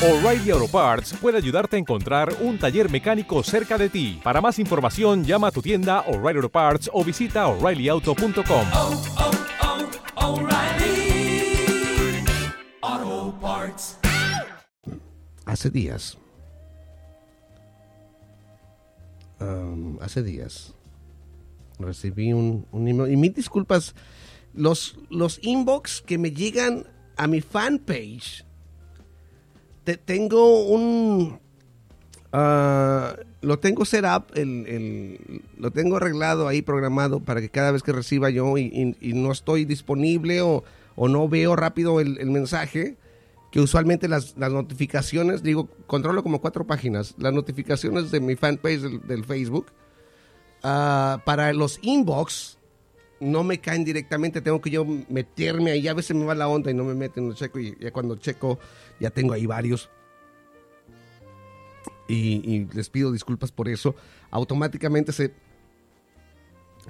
Speaker 13: O'Reilly Auto Parts puede ayudarte a encontrar un taller mecánico cerca de ti. Para más información, llama a tu tienda O'Reilly Auto Parts o visita oreillyauto.com.
Speaker 14: Auto Parts.
Speaker 2: hace días. um, hace días. Recibí un, un email. Y mis disculpas. Los, los inbox que me llegan a mi fanpage. Te, tengo un. ah, lo tengo set up, el, el- lo tengo arreglado ahí, programado para que cada vez que reciba yo y, no estoy disponible o, o no veo rápido el, mensaje, que usualmente las, las notificaciones, digo, controlo como cuatro páginas, las notificaciones de mi fanpage del, del Facebook, ah, para los inbox no me caen directamente, tengo que yo meterme ahí, a veces me va la onda y no me meten, no checo y ya cuando checo ya tengo ahí varios y, les pido disculpas por eso. Automáticamente se,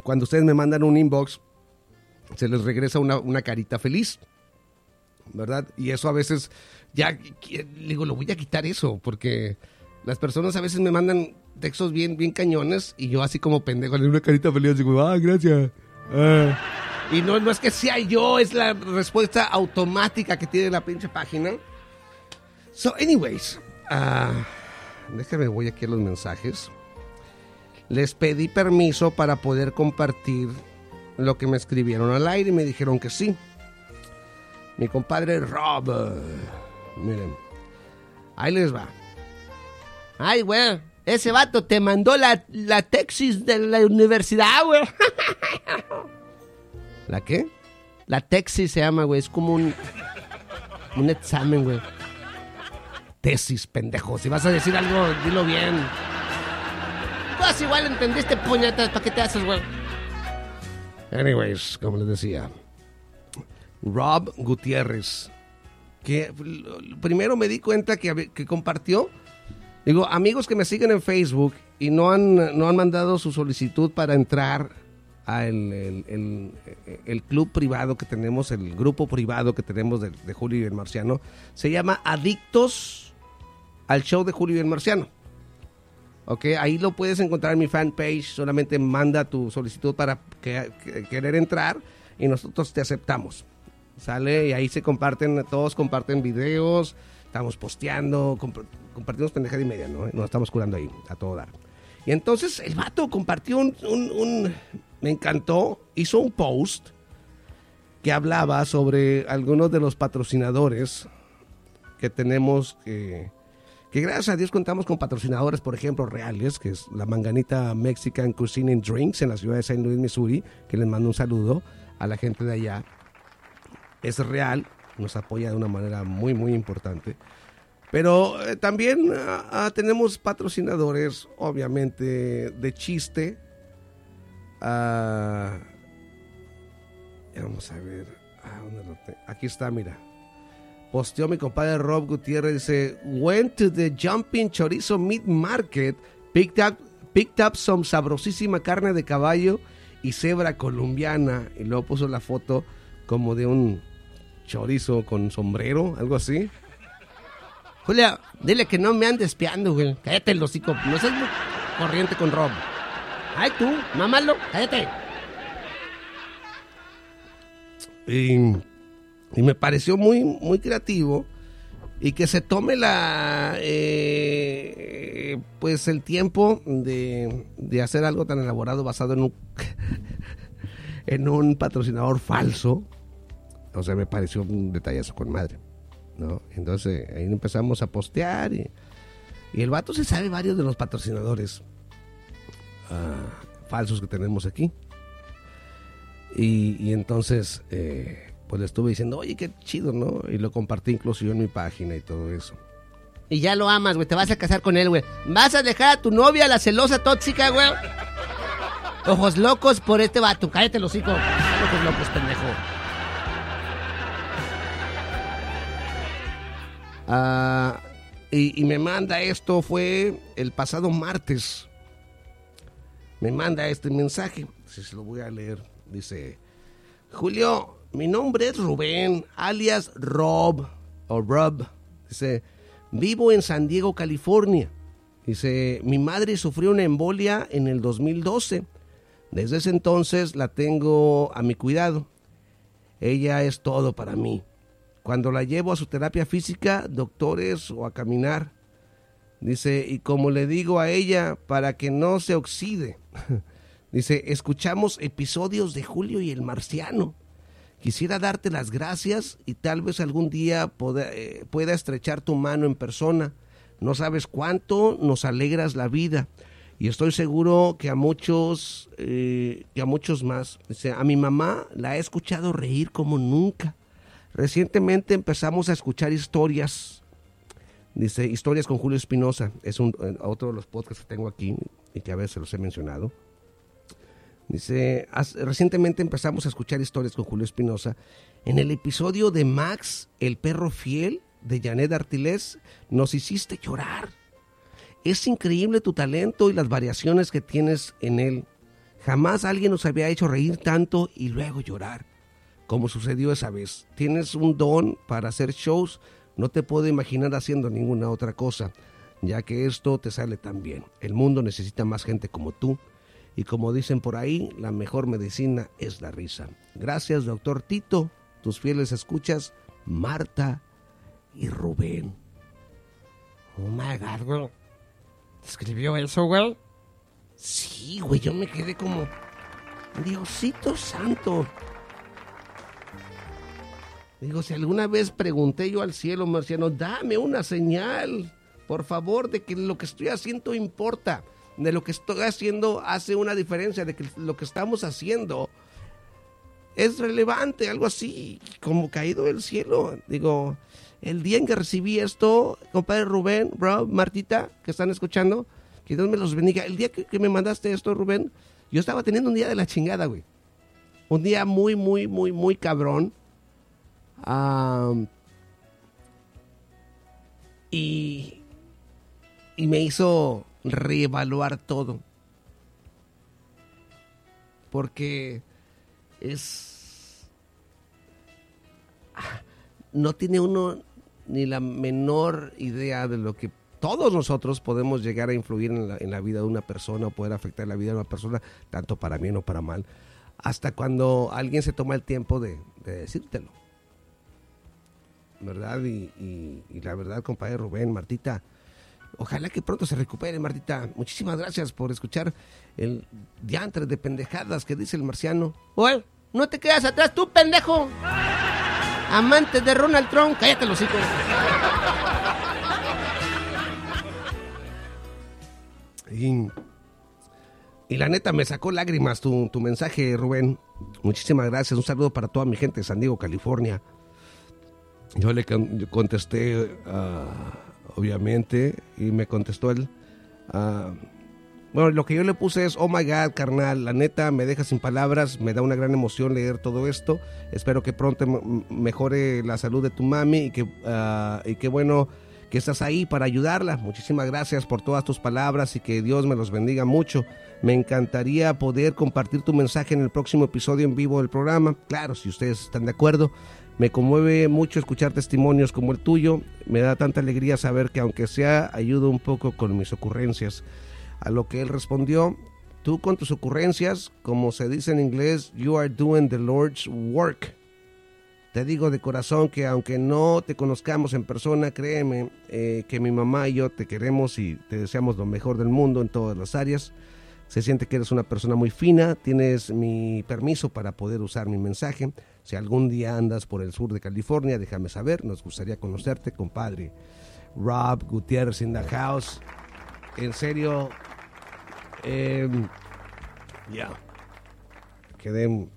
Speaker 2: cuando ustedes me mandan un inbox, se les regresa una, una carita feliz, ¿verdad? Y eso a veces, ya, digo, lo voy a quitar eso, porque las personas a veces me mandan textos bien, bien cañones y yo así como pendejo, le una carita feliz, digo, ah, gracias. ah". Y no, no es que sea yo, es la respuesta automática que tiene la pinche página. So, anyways, ah, déjame, voy aquí a los mensajes. Les pedí permiso para poder compartir lo que me escribieron al aire y me dijeron que sí. Mi compadre Rob, eh, miren, ahí les va.
Speaker 7: Ay, güey. Ese vato te mandó la, la tesis de la universidad, güey.
Speaker 2: ¿La qué?
Speaker 7: La tesis se llama, güey. Es como un, un examen, güey.
Speaker 2: Tesis, pendejo. Si vas a decir algo, dilo bien.
Speaker 7: Pues igual entendiste, puñetas. ¿Para qué te haces, güey?
Speaker 2: Anyways, como les decía, Rob Gutiérrez, que primero me di cuenta que, que compartió, digo, amigos que me siguen en Facebook y no han, no han mandado su solicitud para entrar al el, el- el club privado que tenemos, el grupo privado que tenemos de, de Julio y el Marciano, se llama Adictos al Show de Julio y el Marciano. Ok, ahí lo puedes encontrar en mi fanpage. Solamente manda tu solicitud para que- que- querer entrar y nosotros te aceptamos. Sale y ahí se comparten, todos comparten videos, estamos posteando, comp- compartimos pendejada y media, ¿no? Nos estamos curando ahí, a todo dar. Y entonces el vato compartió un- un- me encantó, hizo un post que hablaba sobre algunos de los patrocinadores que tenemos que que gracias a Dios contamos con patrocinadores, por ejemplo, reales, que es la Manganita Mexican Cuisine and Drinks en la ciudad de St. Louis, Missouri, que les mando un saludo. a la gente de allá. Es real, nos apoya de una manera muy, muy importante. Pero eh, también ah, ah, tenemos patrocinadores, obviamente, de chiste. Ah, vamos a ver. Ah, ¿dónde lo te- Aquí está, mira. Posteó mi compadre Rob Gutiérrez. Dice: Went to the Jumping Chorizo Meat Market. Picked up, picked up some sabrosísima carne de caballo y cebra colombiana. Y luego puso la foto como de un chorizo con sombrero, algo así. Julia, dile que no me andes espiando, güey. Cállate el hocico. No seas corriente con Rob. Ay, tú, mamalo, cállate. Y, y me pareció muy, muy creativo y que se tome la eh, pues el tiempo de, de hacer algo tan elaborado basado en un en un patrocinador falso. O sea, me pareció un detallazo con madre. ¿no? Entonces ahí empezamos a postear y, y el vato se sabe varios de los patrocinadores ah, falsos que tenemos aquí. Y, entonces, eh, pues le estuve diciendo, oye, qué chido, ¿no? Y lo compartí incluso yo en mi página y todo eso.
Speaker 7: Y ya lo amas, güey. Te vas a casar con él, güey. Vas a dejar a tu novia, la celosa tóxica, güey. Ojos locos por este vato. Cállate, los hocico. Ojos locos, pendejo.
Speaker 2: Ah, y, y me manda esto, fue el pasado martes. Me manda este mensaje. Si se lo voy a leer. Dice: Julio, mi nombre es Rubén, alias Rob. O Rob. Dice: Vivo en San Diego, California. Dice: Mi madre sufrió una embolia en el 2012. Desde ese entonces la tengo a mi cuidado. Ella es todo para mí. Cuando la llevo a su terapia física, doctores o a caminar. Dice, y como le digo a ella, para que no se oxide. Dice, escuchamos episodios de Julio y el Marciano. Quisiera darte las gracias y tal vez algún día eh, pueda estrechar tu mano en persona. No sabes cuánto nos alegras la vida. Y estoy seguro que a muchos, eh, que a muchos más. Dice, a mi mamá la he escuchado reír como nunca. Recientemente empezamos a escuchar historias. Dice, historias con Julio Espinosa. Es un, eh, otro de los podcasts que tengo aquí y que a veces los he mencionado. Dice, "As- recientemente empezamos a escuchar historias con Julio Espinosa. En el episodio de Max, el perro fiel, de Janet Artilés, nos hiciste llorar. Es increíble tu talento y las variaciones que tienes en él. Jamás alguien nos había hecho reír tanto y luego llorar, como sucedió esa vez. Tienes un don para hacer shows, no te puedo imaginar haciendo ninguna otra cosa, ya que esto te sale tan bien. El mundo necesita más gente como tú. Y como dicen por ahí, la mejor medicina es la risa. Gracias, doctor Tito, tus fieles escuchas, Marta y Rubén.
Speaker 7: Oh my god, güey. ¿Te escribió eso, güey?
Speaker 2: Sí, güey, yo me quedé como. Diosito santo. Digo, si alguna vez pregunté yo al cielo, marciano, dame una señal, por favor, de que lo que estoy haciendo importa, de lo que estoy haciendo hace una diferencia, de que lo que estamos haciendo es relevante, algo así, como caído del cielo. Digo, el día en que recibí esto, compadre Rubén, bro, Martita, que están escuchando, que Dios me los bendiga. El día que, me mandaste esto, Rubén, yo estaba teniendo un día de la chingada, güey. Un día muy, muy, muy, muy cabrón. Am, y, y me hizo reevaluar todo. Porque es... ah, No tiene uno ni la menor idea de lo que todos nosotros podemos llegar a influir en la, vida de una persona o poder afectar la vida de una persona, tanto para bien o para mal, hasta cuando alguien se toma el tiempo de, de decírtelo. ¿Verdad? Y- y la verdad, compadre Rubén, Martita, ojalá que pronto se recupere, Martita. Muchísimas gracias por escuchar el diantre de pendejadas que dice el marciano.
Speaker 7: Güey, no te quedas atrás tú, pendejo. Amante de Ronald Trump, cállate los hijos.
Speaker 2: Y Y la neta me sacó lágrimas tu, mensaje, Rubén. Muchísimas gracias. Un saludo para toda mi gente de San Diego, California. Yo le contesté, ah, obviamente, y me contestó él. ah, bueno, lo que yo le puse es, oh my God, carnal, la neta me deja sin palabras, me da una gran emoción leer todo esto. Espero que pronto mejore la salud de tu mami y que, ah, y qué bueno que estás ahí para ayudarla. Muchísimas gracias por todas tus palabras y que Dios me los bendiga mucho. Me encantaría poder compartir tu mensaje en el próximo episodio en vivo del programa. Claro, si ustedes están de acuerdo. Me conmueve mucho escuchar testimonios como el tuyo. Me da tanta alegría saber que aunque sea, ayudo un poco con mis ocurrencias. A lo que él respondió, tú con tus ocurrencias, como se dice en inglés, you are doing the Lord's work. Te digo de corazón que aunque no te conozcamos en persona, créeme eh, que mi mamá y yo te queremos y te deseamos lo mejor del mundo en todas las áreas. Se siente que eres una persona muy fina, tienes mi permiso para poder usar mi mensaje. Si algún día andas por el sur de California, déjame saber, nos gustaría conocerte, compadre. Rob Gutiérrez in the house. En serio, eh, ya. Quedé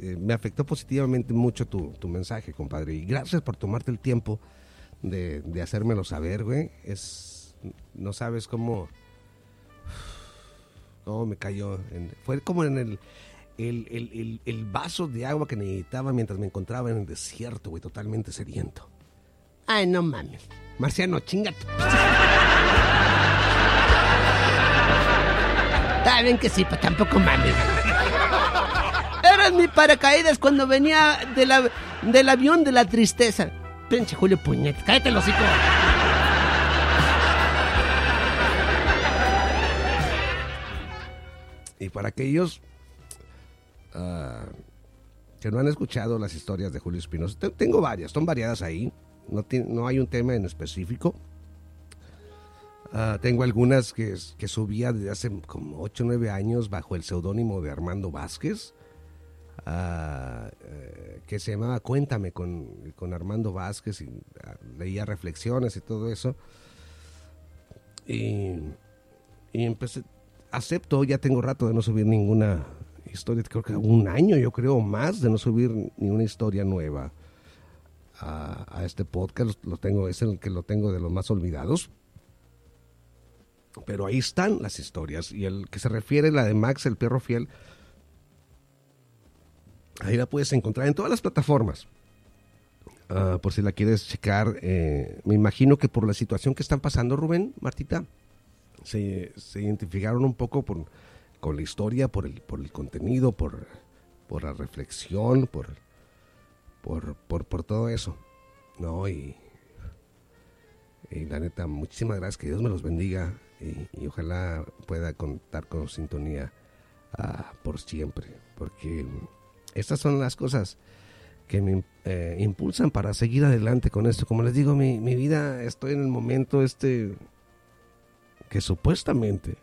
Speaker 2: eh, me afectó positivamente mucho tu, tu mensaje, compadre. Y gracias por tomarte el tiempo de, de hacérmelo saber, güey. Es, no sabes cómo, cómo me cayó. fue como en el, el, el- el- el vaso de agua que necesitaba mientras me encontraba en el desierto, güey, totalmente sediento. Ay, no mames. Marciano, chingate.
Speaker 7: Está bien que sí, pero tampoco mames. Eras mi paracaídas cuando venía de del avión de la tristeza. Pinche Julio Puñet, cállate los hocico.
Speaker 2: Y para aquellos ah, que no han escuchado las historias de Julio Espinosa, te- tengo varias, son variadas ahí. No, no hay un tema en específico. Ah, tengo algunas que, que subía desde hace como 8 o 9 años bajo el seudónimo de Armando Vázquez, eh, que se llamaba Cuéntame con, con Armando Vázquez y leía reflexiones y todo eso. Y, y empecé, acepto, ya tengo rato de no subir ninguna historia, creo que un año yo creo más de no subir ninguna historia nueva a, a este podcast, lo tengo, es el que lo tengo de los más olvidados. Pero ahí están las historias. Y el que se refiere, la de Max, el perro fiel, ahí la puedes encontrar en todas las plataformas. Ah, por si la quieres checar, eh, me imagino que por la situación que están pasando, Rubén, Martita, se, se identificaron un poco por, con la historia, por el, por el contenido, por, por la reflexión, por, por, por, por todo eso. No, y, y la neta, muchísimas gracias, que Dios me los bendiga y, ojalá pueda contar con sintonía ah, por siempre, porque estas son las cosas que me eh, impulsan para seguir adelante con esto. Como les digo, mi, mi vida, estoy en el momento este que supuestamente,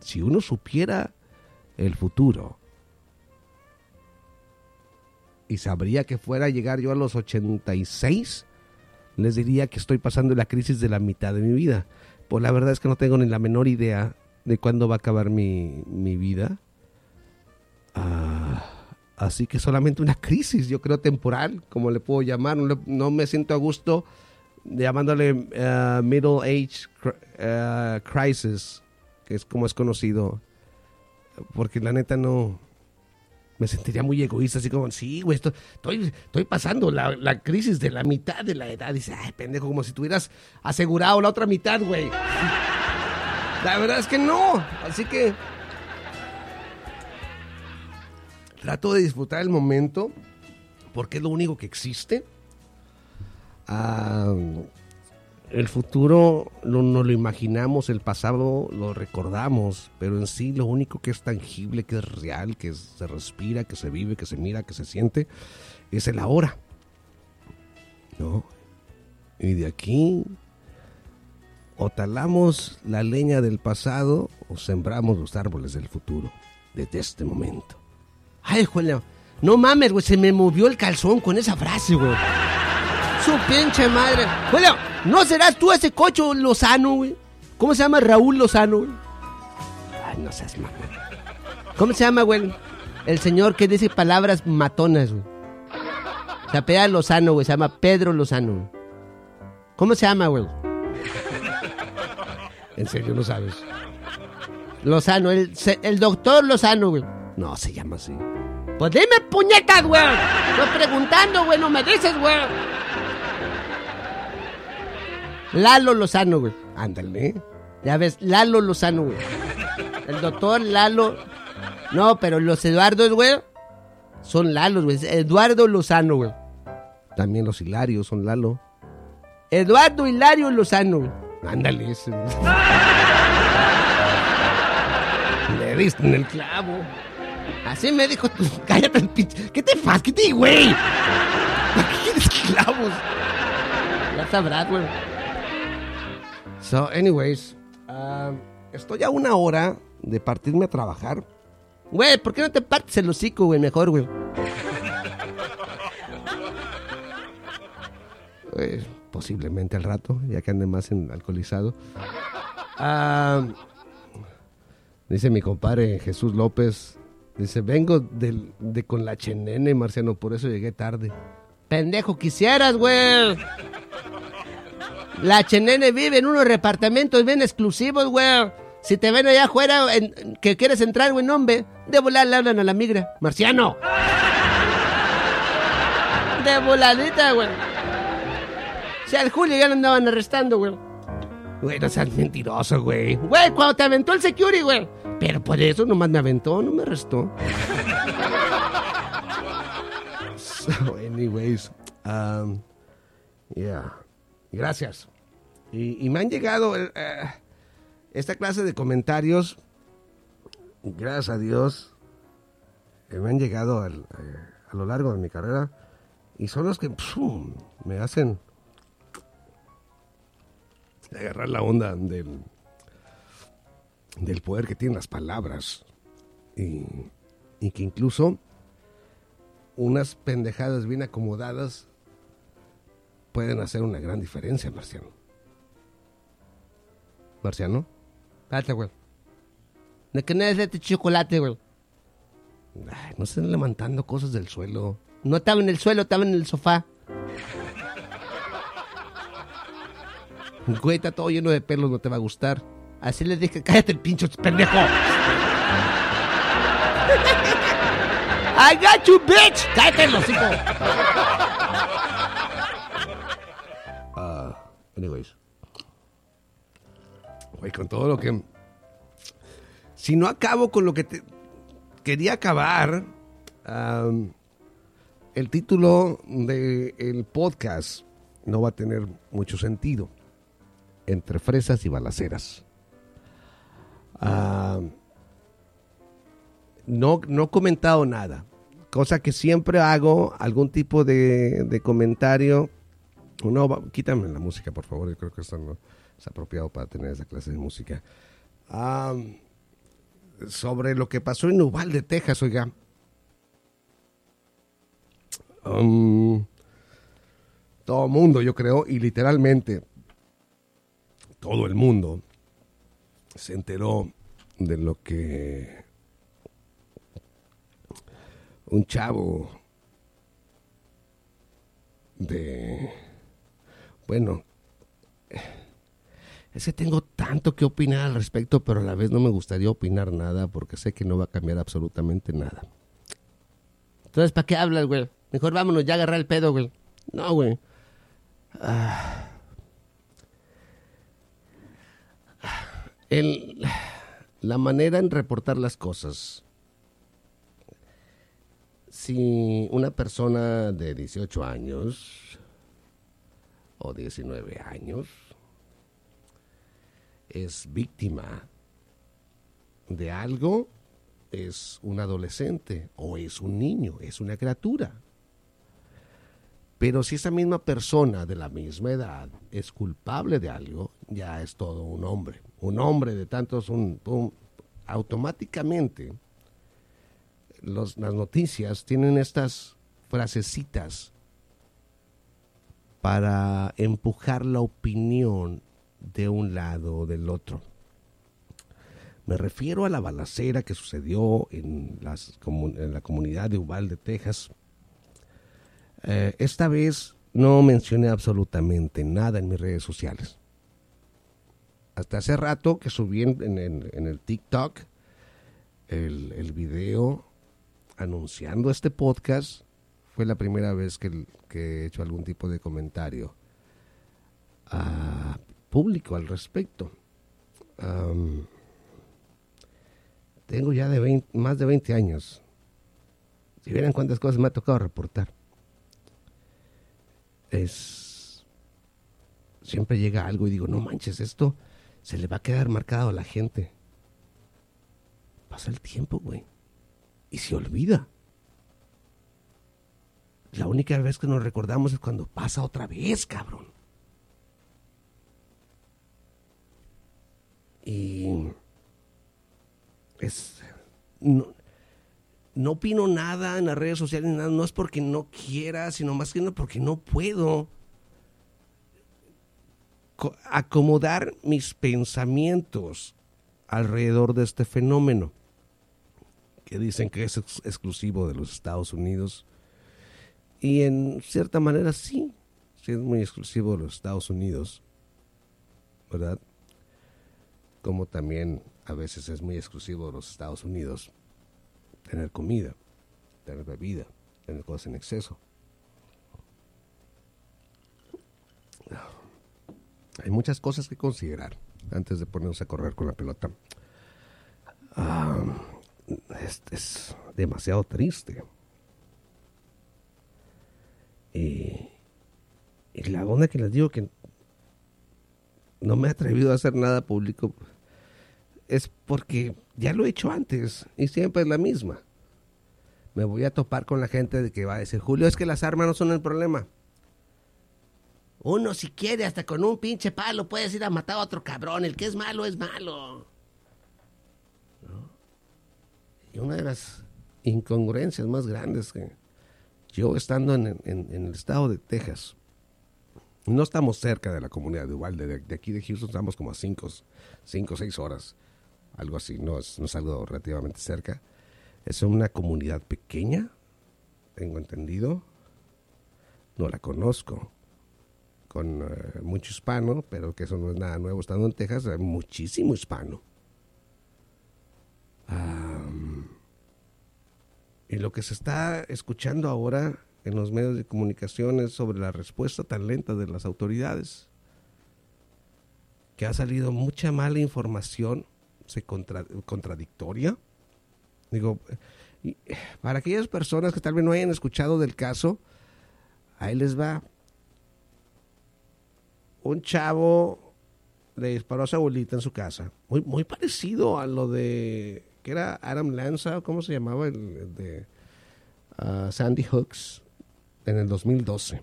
Speaker 2: si uno supiera el futuro y sabría que fuera a llegar yo a los 86, les diría que estoy pasando la crisis de la mitad de mi vida. Pues la verdad es que no tengo ni la menor idea de cuándo va a acabar mi, mi vida. Ah, así que solamente una crisis, yo creo temporal, como le puedo llamar. No, me siento a gusto llamándole ah, middle age ah, crisis, que es como es conocido. Porque la neta no, me sentiría muy egoísta, así como, sí, güey, esto- estoy, estoy pasando la, la crisis de la mitad de la edad. Dice, ay, pendejo, como si tuvieras asegurado la otra mitad, güey. La verdad es que no. Así que trato de disfrutar el momento porque es lo único que existe. Ah, el futuro no, no lo imaginamos, el pasado lo recordamos, pero en sí lo único que es tangible, que es real, que se respira, que se vive, que se mira, que se siente, es el ahora. ¿No? Y de aquí o talamos la leña del pasado o sembramos los árboles del futuro desde este momento.
Speaker 7: Ay, Julio, no mames, güey, se me movió el calzón con esa frase, güey. Su pinche madre. Julio, ¿no serás tú ese cocho Lozano, güey? ¿Cómo se llama Raúl Lozano, güey? Ay, no seas mamón. ¿Cómo se llama, güey? El señor que dice palabras matonas, güey. Se apela Lozano, güey. Se llama Pedro Lozano. güey. ¿Cómo se llama, güey?
Speaker 2: En serio, no sabes.
Speaker 7: Lozano, el doctor Lozano, güey.
Speaker 2: No, se llama así.
Speaker 7: Pues dime puñetas, güey. Estoy preguntando, güey. No me dices, güey. Lalo Lozano, güey.
Speaker 2: Ándale.
Speaker 7: Ya ves, Lalo Lozano, güey. El doctor Lalo. No, pero los Eduardos, güey. Son Lalos, güey. Eduardo Lozano, güey.
Speaker 2: También los hilarios son Lalo.
Speaker 7: Eduardo Hilario Lozano, güey.
Speaker 2: Ándale. ese. Le diste en el clavo.
Speaker 7: Así me dijo tú. Cállate el pinche. ¿Qué te pasa? ¿Qué te güey?
Speaker 2: ¿Para qué quieres clavos?
Speaker 7: Ya sabrás, güey.
Speaker 2: So, anyways, um, estoy a una hora de partirme a trabajar.
Speaker 7: Güey, ¿por qué no te partes el hocico, güey? Mejor, güey.
Speaker 2: Eh, posiblemente al rato, ya que ande más en alcoholizado. Ah, dice mi compadre Jesús López. Dice, vengo de con la chenene, Marciano, por eso llegué tarde.
Speaker 7: Pendejo, quisieras, güey. La Chenene vive en unos departamentos bien exclusivos, güey. Si te ven allá afuera que quieres entrar, güey, nombre, de volar le hablan a la migra. Marciano. De voladita, güey. Si al Julio ya lo andaban arrestando, güey.
Speaker 2: Güey, no seas mentiroso, güey.
Speaker 7: Güey, cuando te aventó el security, güey.
Speaker 2: Pero por eso nomás me aventó, no me arrestó. so, anyways, um, yeah. Gracias. Y, me han llegado eh, eh, esta clase de comentarios. Gracias a Dios. eh, me han llegado al- a lo largo de mi carrera. Y son los que me hacen agarrar la onda del, del poder que tienen las palabras. Y, y que incluso unas pendejadas bien acomodadas pueden hacer una gran diferencia, Marciano. Marciano.
Speaker 7: Espérate, güey. ¿De qué no es este chocolate, güey?
Speaker 2: Ay, no estén levantando cosas del suelo.
Speaker 7: No estaba en el suelo, estaba en el sofá.
Speaker 2: Güey, está todo lleno de pelos, no te va a gustar.
Speaker 7: Así les dije, cállate el pincho, pendejo. I got you, bitch. Cállate el hocico.
Speaker 2: Anyways. Güey, con todo lo que... Si no acabo con lo que te... quería acabar, el título del podcast no va a tener mucho sentido. Entre fresas y balaceras. No, no he comentado nada. Cosa que siempre hago, algún tipo de, de comentario. No, quítame la música, por favor. Yo creo que esto no es apropiado para tener esa clase de música. Sobre lo que pasó en Uvalde, Texas, oiga. Am, todo mundo, yo creo, y literalmente todo el mundo se enteró de lo que un chavo de bueno es que tengo tanto que opinar al respecto pero a la vez no me gustaría opinar nada porque sé que no va a cambiar absolutamente nada
Speaker 7: Entonces, ¿para qué hablas, güey? Mejor vámonos ya a agarrar el pedo, güey. No, güey. Ah.
Speaker 2: el, la manera en reportar las cosas. Si una persona de 18 años o 19 años es víctima de algo, es un adolescente o es un niño, es una criatura. Pero si esa misma persona de la misma edad es culpable de algo, ya es todo un hombre. Un hombre de tantos, un, un- automáticamente los- las noticias tienen estas frasecitas para empujar la opinión de un lado o del otro. Me refiero a la balacera que sucedió en, la comunidad de Uvalde, Texas. Eh, esta vez no mencioné absolutamente nada en mis redes sociales. Hasta hace rato que subí en, el TikTok el video anunciando este podcast, fue la primera vez que, he hecho algún tipo de comentario ah, público al respecto. Tengo ya de 20 más de 20 años. Si vieran cuántas cosas me ha tocado reportar. Es. Siempre llega algo y digo, no manches, esto se le va a quedar marcado a la gente. Pasa el tiempo, güey. Y se olvida. La única vez que nos recordamos es cuando pasa otra vez, cabrón. Y es no, no opino nada en las redes sociales, nada, no es porque no quiera, sino más que nada porque no puedo co- acomodar mis pensamientos alrededor de este fenómeno que dicen que es ex- exclusivo de los Estados Unidos y en cierta manera sí, sí es muy exclusivo de los Estados Unidos, ¿verdad? Como también a veces es muy exclusivo de los Estados Unidos tener comida, tener bebida, tener cosas en exceso. Hay muchas cosas que considerar antes de ponernos a correr con la pelota. Ah, es, es demasiado triste. Y la onda que les digo que no me he atrevido a hacer nada público es porque ya lo he hecho antes y siempre es la misma. Me voy a topar con la gente de que va a decir, Julio, es que las armas no son el problema. Uno si quiere, hasta con un pinche palo puedes ir a matar a otro cabrón. El que es malo es malo. Y una de las incongruencias más grandes que yo estando en, el estado de Texas, no estamos cerca de la comunidad de Uvalde, de, aquí de Houston estamos como a 5 o 6 horas, algo así, no es, no es algo relativamente cerca. Es una comunidad pequeña, tengo entendido, no la conozco, con eh, mucho hispano, pero que eso no es nada nuevo estando en Texas, hay muchísimo hispano. Am, y lo que se está escuchando ahora en los medios de comunicación es sobre la respuesta tan lenta de las autoridades, que ha salido mucha mala información, se contra- contradictoria. Digo, para aquellas personas que tal vez no hayan escuchado del caso, ahí les va. Un chavo le disparó a su abuelita en su casa. Muy, muy parecido a lo de. Que era Adam Lanza, ¿cómo se llamaba? El, de ah, Sandy Hooks en el 2012.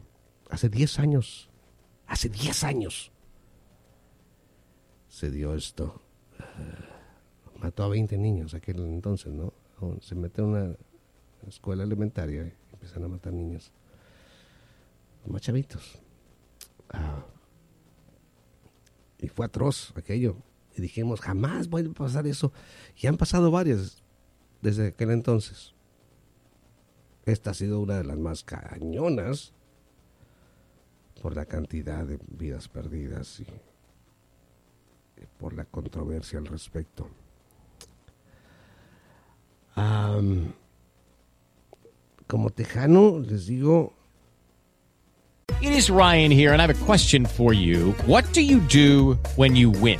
Speaker 2: Hace 10 años. Hace 10 años. Se dio esto. Ah, mató a 20 niños aquel entonces, ¿no? Se metió en una escuela elementaria y empezaron a matar niños. Más chavitos. Ah, y fue atroz aquello. Y dijimos, jamás vuelve a pasar eso. Y han pasado varias desde aquel entonces. Esta ha sido una de las más cañonas por la cantidad de vidas perdidas y, y por la controversia al respecto. Am, como tejano, les digo,
Speaker 12: It is Ryan here, and I have a question for you. What do you do when you win?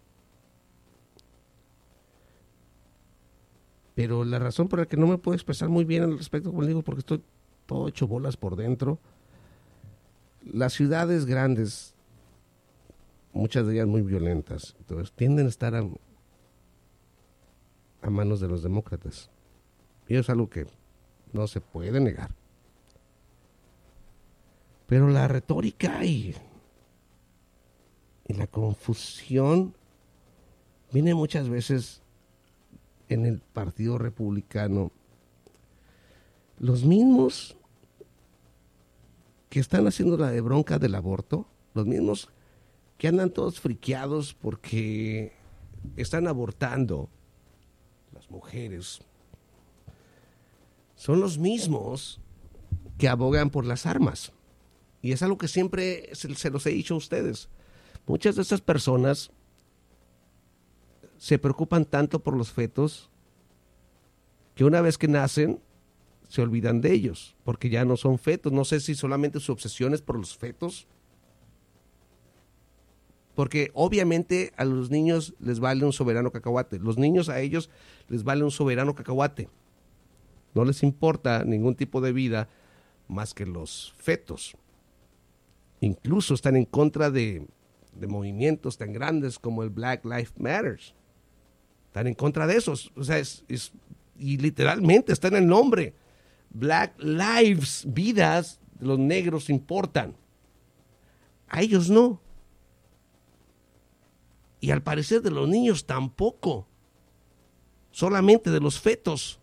Speaker 2: Pero la razón por la que no me puedo expresar muy bien al respecto, como digo, porque estoy todo hecho bolas por dentro. Las ciudades grandes, muchas de ellas muy violentas, entonces tienden a estar a- a manos de los demócratas. Y es algo que no se puede negar. Pero la retórica y, y la confusión viene muchas veces en el Partido Republicano. Los mismos que están haciendo la de bronca del aborto, los mismos que andan todos friqueados porque están abortando las mujeres, son los mismos que abogan por las armas. Y es algo que siempre se, se los he dicho a ustedes. Muchas de estas personas se preocupan tanto por los fetos que una vez que nacen se olvidan de ellos, porque ya no son fetos. No sé si solamente su obsesión es por los fetos, porque obviamente a los niños les vale un soberano cacahuate. Los niños a ellos les vale un soberano cacahuate. No les importa ningún tipo de vida más que los fetos. Incluso están en contra de, de movimientos tan grandes como el Black Lives Matters. Están en contra de esos. O sea, es, es, y literalmente está en el nombre. Black Lives, vidas los negros importan. A ellos no. Y al parecer de los niños tampoco. Solamente de los fetos.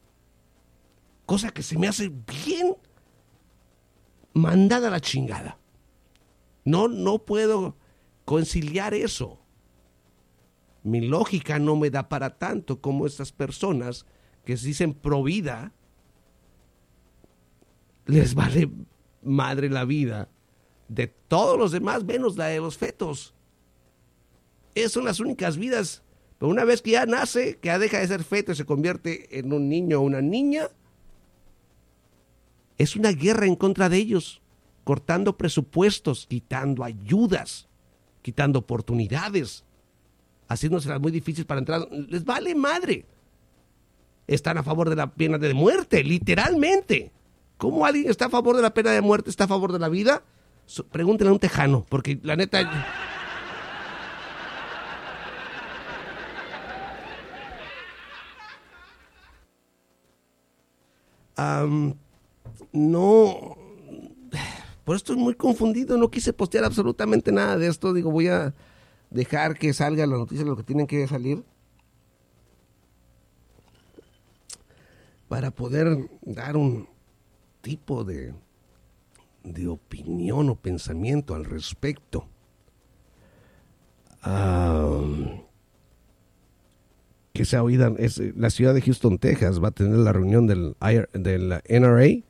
Speaker 2: Cosa que se me hace bien mandada la chingada. No, no puedo conciliar eso. Mi lógica no me da para tanto como estas personas que se dicen pro vida, les vale madre la vida de todos los demás, menos la de los fetos. Esas son las únicas vidas. Pero una vez que ya nace, que ya deja de ser feto y se convierte en un niño o una niña, es una guerra en contra de ellos, cortando presupuestos, quitando ayudas, quitando oportunidades, haciéndoselas muy difíciles para entrar. Les vale madre. Están a favor de la pena de muerte, literalmente. ¿Cómo alguien está a favor de la pena de muerte, está a favor de la vida? Pregúntenle a un tejano, porque la neta... No, por esto estoy muy confundido, no quise postear absolutamente nada de esto, digo, voy a dejar que salga la noticia lo que tienen que salir para poder dar un tipo de, de opinión o pensamiento al respecto. Um, que se ha oído, es la ciudad de Houston, Texas, va a tener la reunión del, del NRA,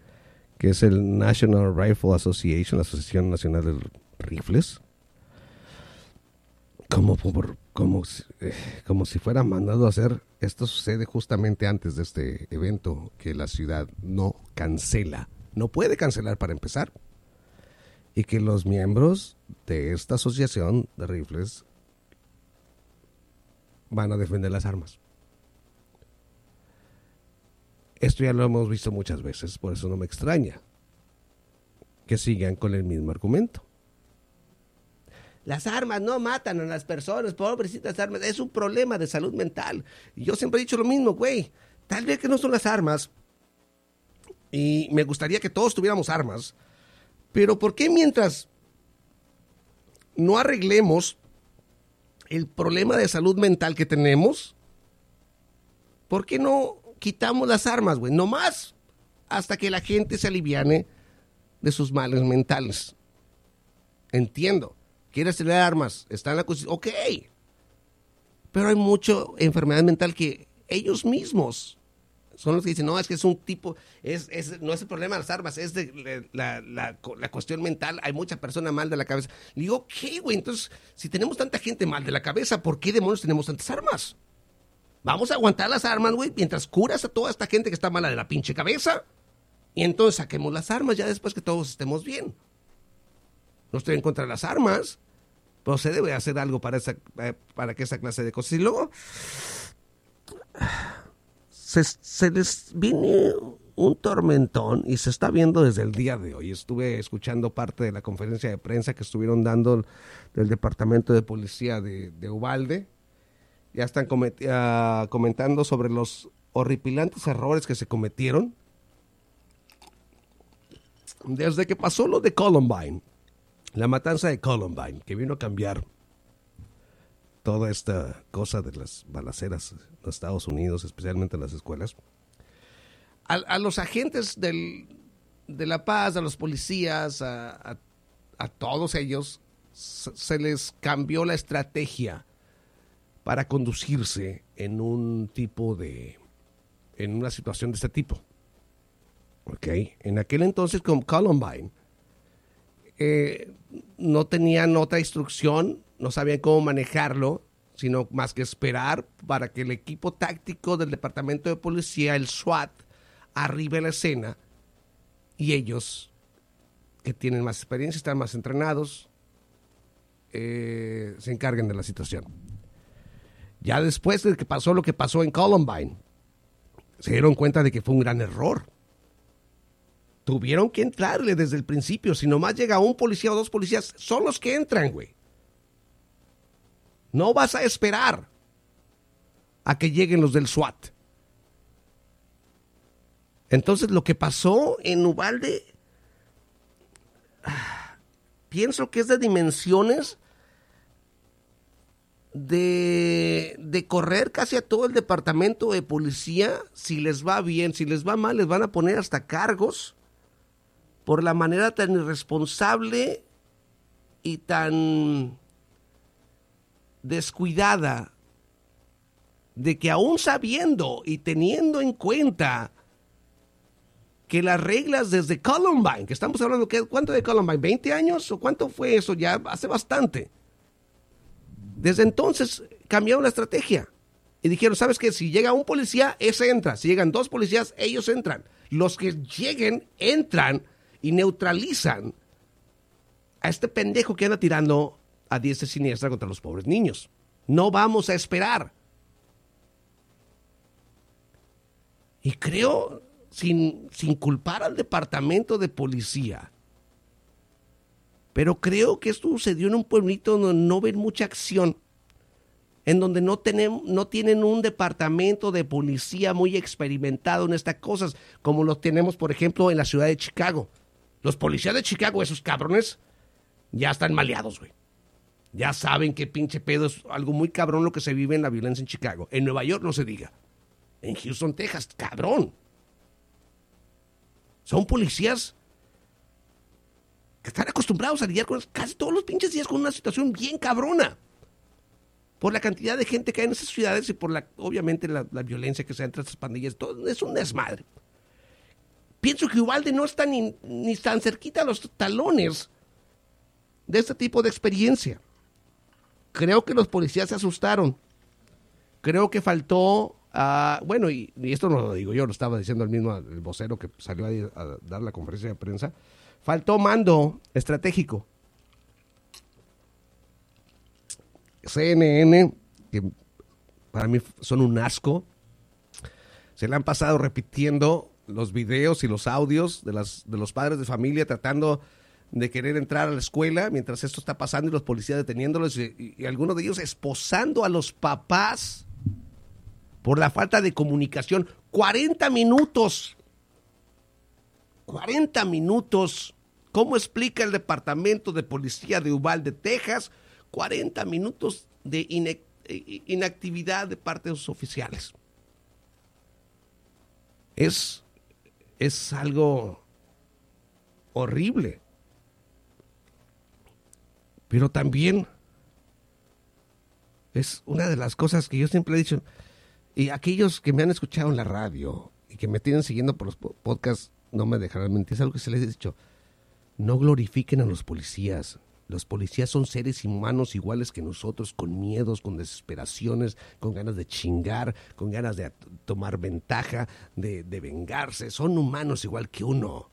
Speaker 2: que es el National Rifle Association, la Asociación Nacional de Rifles, como, por, como, eh, como si fuera mandado a hacer. Esto sucede justamente antes de este evento que la ciudad no cancela, no puede cancelar para empezar, y que los miembros de esta asociación de rifles van a defender las armas. Esto ya lo hemos visto muchas veces, por eso no me extraña que sigan con el mismo argumento. Las armas no matan a las personas, pobrecitas armas, es un problema de salud mental. Y yo siempre he dicho lo mismo, güey, tal vez que no son las armas, y me gustaría que todos tuviéramos armas, pero ¿por qué mientras no arreglemos el problema de salud mental que tenemos, ¿por qué no quitamos las armas, güey? No más hasta que la gente se aliviane de sus males mentales. Entiendo. Quieres tener armas, está en la constitución. Ok. Pero hay mucha enfermedad mental que ellos mismos son los que dicen, no, es que es un tipo, es, es, no es el problema de las armas, es de la, la, cuestión mental, hay mucha persona mal de la cabeza. Le digo, ok, güey, entonces, si tenemos tanta gente mal de la cabeza, ¿por qué demonios tenemos tantas armas? Vamos a aguantar las armas, güey, mientras curas a toda esta gente que está mala de la pinche cabeza. Y entonces saquemos las armas ya después que todos estemos bien. No estoy en contra de las armas, pero se debe hacer algo para, esa, para que esa clase de cosas. Y luego se, les viene un tormentón y se está viendo desde el día de hoy. Estuve escuchando parte de la conferencia de prensa que estuvieron dando del Departamento de Policía de, de Ubalde ya están ah, comentando sobre los horripilantes errores que se cometieron desde que pasó lo de Columbine, la matanza de Columbine, que vino a cambiar toda esta cosa de las balaceras en Estados Unidos, especialmente en las escuelas. A, los agentes de la paz, a los policías, a todos ellos, se, se les cambió la estrategia para conducirse en un tipo de, en una situación de este tipo. ¿Ok? En aquel entonces con Columbine, eh, no tenían otra instrucción, no sabían cómo manejarlo, sino más que esperar para que el equipo táctico del departamento de policía, el SWAT, arribe a la escena y ellos, que tienen más experiencia, están más entrenados, eh, se encarguen de la situación. Ya después de que pasó lo que pasó en Columbine, se dieron cuenta de que fue un gran error. Tuvieron que entrarle desde el principio. Si nomás llega un policía o dos policías, son los que entran, güey. No vas a esperar a que lleguen los del SWAT. Entonces lo que pasó en Ubalde, pienso que es de dimensiones de, de correr casi a todo el departamento de policía. Si les va bien, si les va mal, les van a poner hasta cargos por la manera tan irresponsable y tan descuidada de que aún sabiendo y teniendo en cuenta que las reglas desde Columbine, que estamos hablando, ¿qué- ¿cuánto de Columbine? ¿20 años o cuánto fue eso? Ya hace bastante. Desde entonces cambiaron la estrategia y dijeron, ¿sabes qué? Si llega un policía, ese entra. Si llegan dos policías, ellos entran. Los que lleguen, entran y neutralizan a este pendejo que anda tirando a diestra y siniestra contra los pobres niños. No vamos a esperar. Y creo, sin, sin culpar al departamento de policía, pero creo que esto sucedió en un pueblito donde no ven mucha acción, en donde no, tenemos, no tienen un departamento de policía muy experimentado en estas cosas, como lo tenemos, por ejemplo, en la ciudad de Chicago. Los policías de Chicago, esos cabrones, ya están maleados, güey. Ya saben que pinche pedo es algo muy cabrón lo que se vive en la violencia en Chicago. En Nueva York no se diga. En Houston, Texas, cabrón. Son policías que están acostumbrados a lidiar con casi todos los pinches días con una situación bien cabrona. Por la cantidad de gente que hay en esas ciudades y por la, obviamente, la, violencia que se da entre estas pandillas. Todo es un desmadre. Pienso que Ubalde no está ni, ni tan cerquita a los talones de este tipo de experiencia. Creo que los policías se asustaron. Creo que faltó, bueno, y, y esto no lo digo yo, lo estaba diciendo el mismo el vocero que salió a, a dar la conferencia de prensa. Faltó mando estratégico. CNN, que para mí son un asco, se le han pasado repitiendo los videos y los audios de, las, de los padres de familia tratando de querer entrar a la escuela mientras esto está pasando y los policías deteniéndolos y, y- algunos de ellos esposando a los papás por la falta de comunicación. 40 minutos. 40 minutos. ¿Cómo explica el Departamento de Policía de Uvalde, Texas? 40 minutos de inactividad de parte de sus oficiales. Es, es algo horrible. Pero también es una de las cosas que yo siempre he dicho. Y aquellos que me han escuchado en la radio y que me tienen siguiendo por los po- podcasts no me dejarán mentir. Es algo que se les he dicho. No glorifiquen a los policías. Los policías son seres humanos iguales que nosotros, con miedos, con desesperaciones, con ganas de chingar, con ganas de tomar ventaja, de vengarse. Son humanos igual que uno.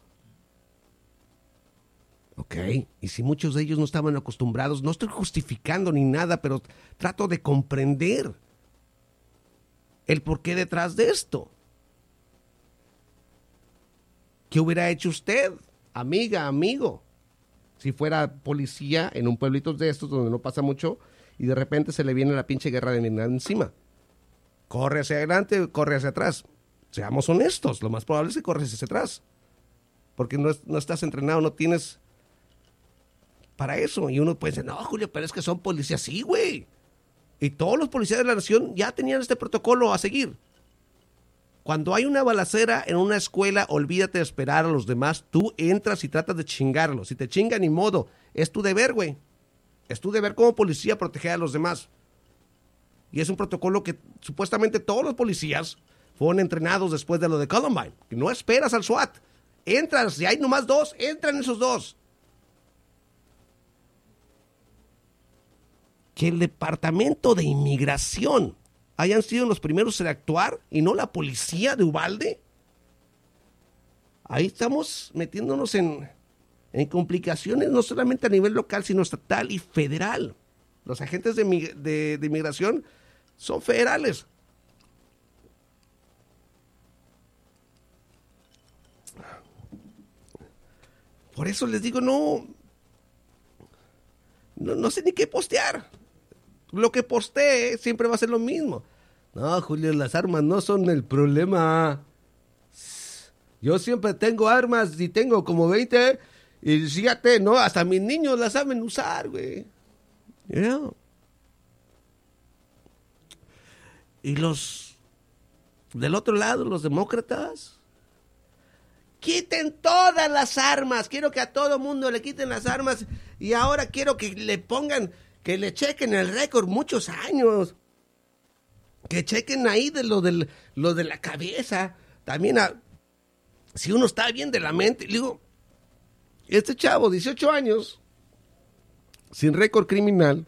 Speaker 2: ¿Ok? Y si muchos de ellos no estaban acostumbrados, no estoy justificando ni nada, pero trato de comprender el porqué detrás de esto. ¿Qué hubiera hecho usted, amiga, amigo, si fuera policía en un pueblito de estos donde no pasa mucho y de repente se le viene la pinche guerra de Vietnam encima. Corre hacia adelante, corre hacia atrás. Seamos honestos, lo más probable es que corres hacia atrás. Porque no, no estás entrenado, no tienes para eso. Y uno puede decir, no, Julio, pero es que son policías. Sí, güey. Y todos los policías de la nación ya tenían este protocolo a seguir. Cuando hay una balacera en una escuela, olvídate de esperar a los demás. Tú entras y tratas de chingarlos. Si te chingan, ni modo. Es tu deber, güey. Es tu deber como policía proteger a los demás. Y es un protocolo que supuestamente todos los policías fueron entrenados después de lo de Columbine. No esperas al SWAT. Entras, si hay nomás dos, entran esos dos. Que el departamento de inmigración hayan sido los primeros en actuar y no la policía de Ubalde. Ahí estamos metiéndonos en, en complicaciones no solamente a nivel local, sino estatal y federal. Los agentes de, de- son federales. Por eso les digo, no, no, no sé ni qué postear. Lo que postee siempre va a ser lo mismo. No, Julio, las armas no son el problema. Yo siempre tengo armas y tengo como 20. Y fíjate, ¿no? Hasta mis niños las saben usar, güey. Ya. Y los del otro lado, los demócratas, quiten todas las armas. Quiero que a todo mundo le quiten las armas. Y ahora quiero que le pongan, que le chequen el récord muchos años. Que chequen ahí de lo, del, lo de la cabeza. También, a- si uno está bien de la mente. Digo, este chavo, 18 años, sin récord criminal,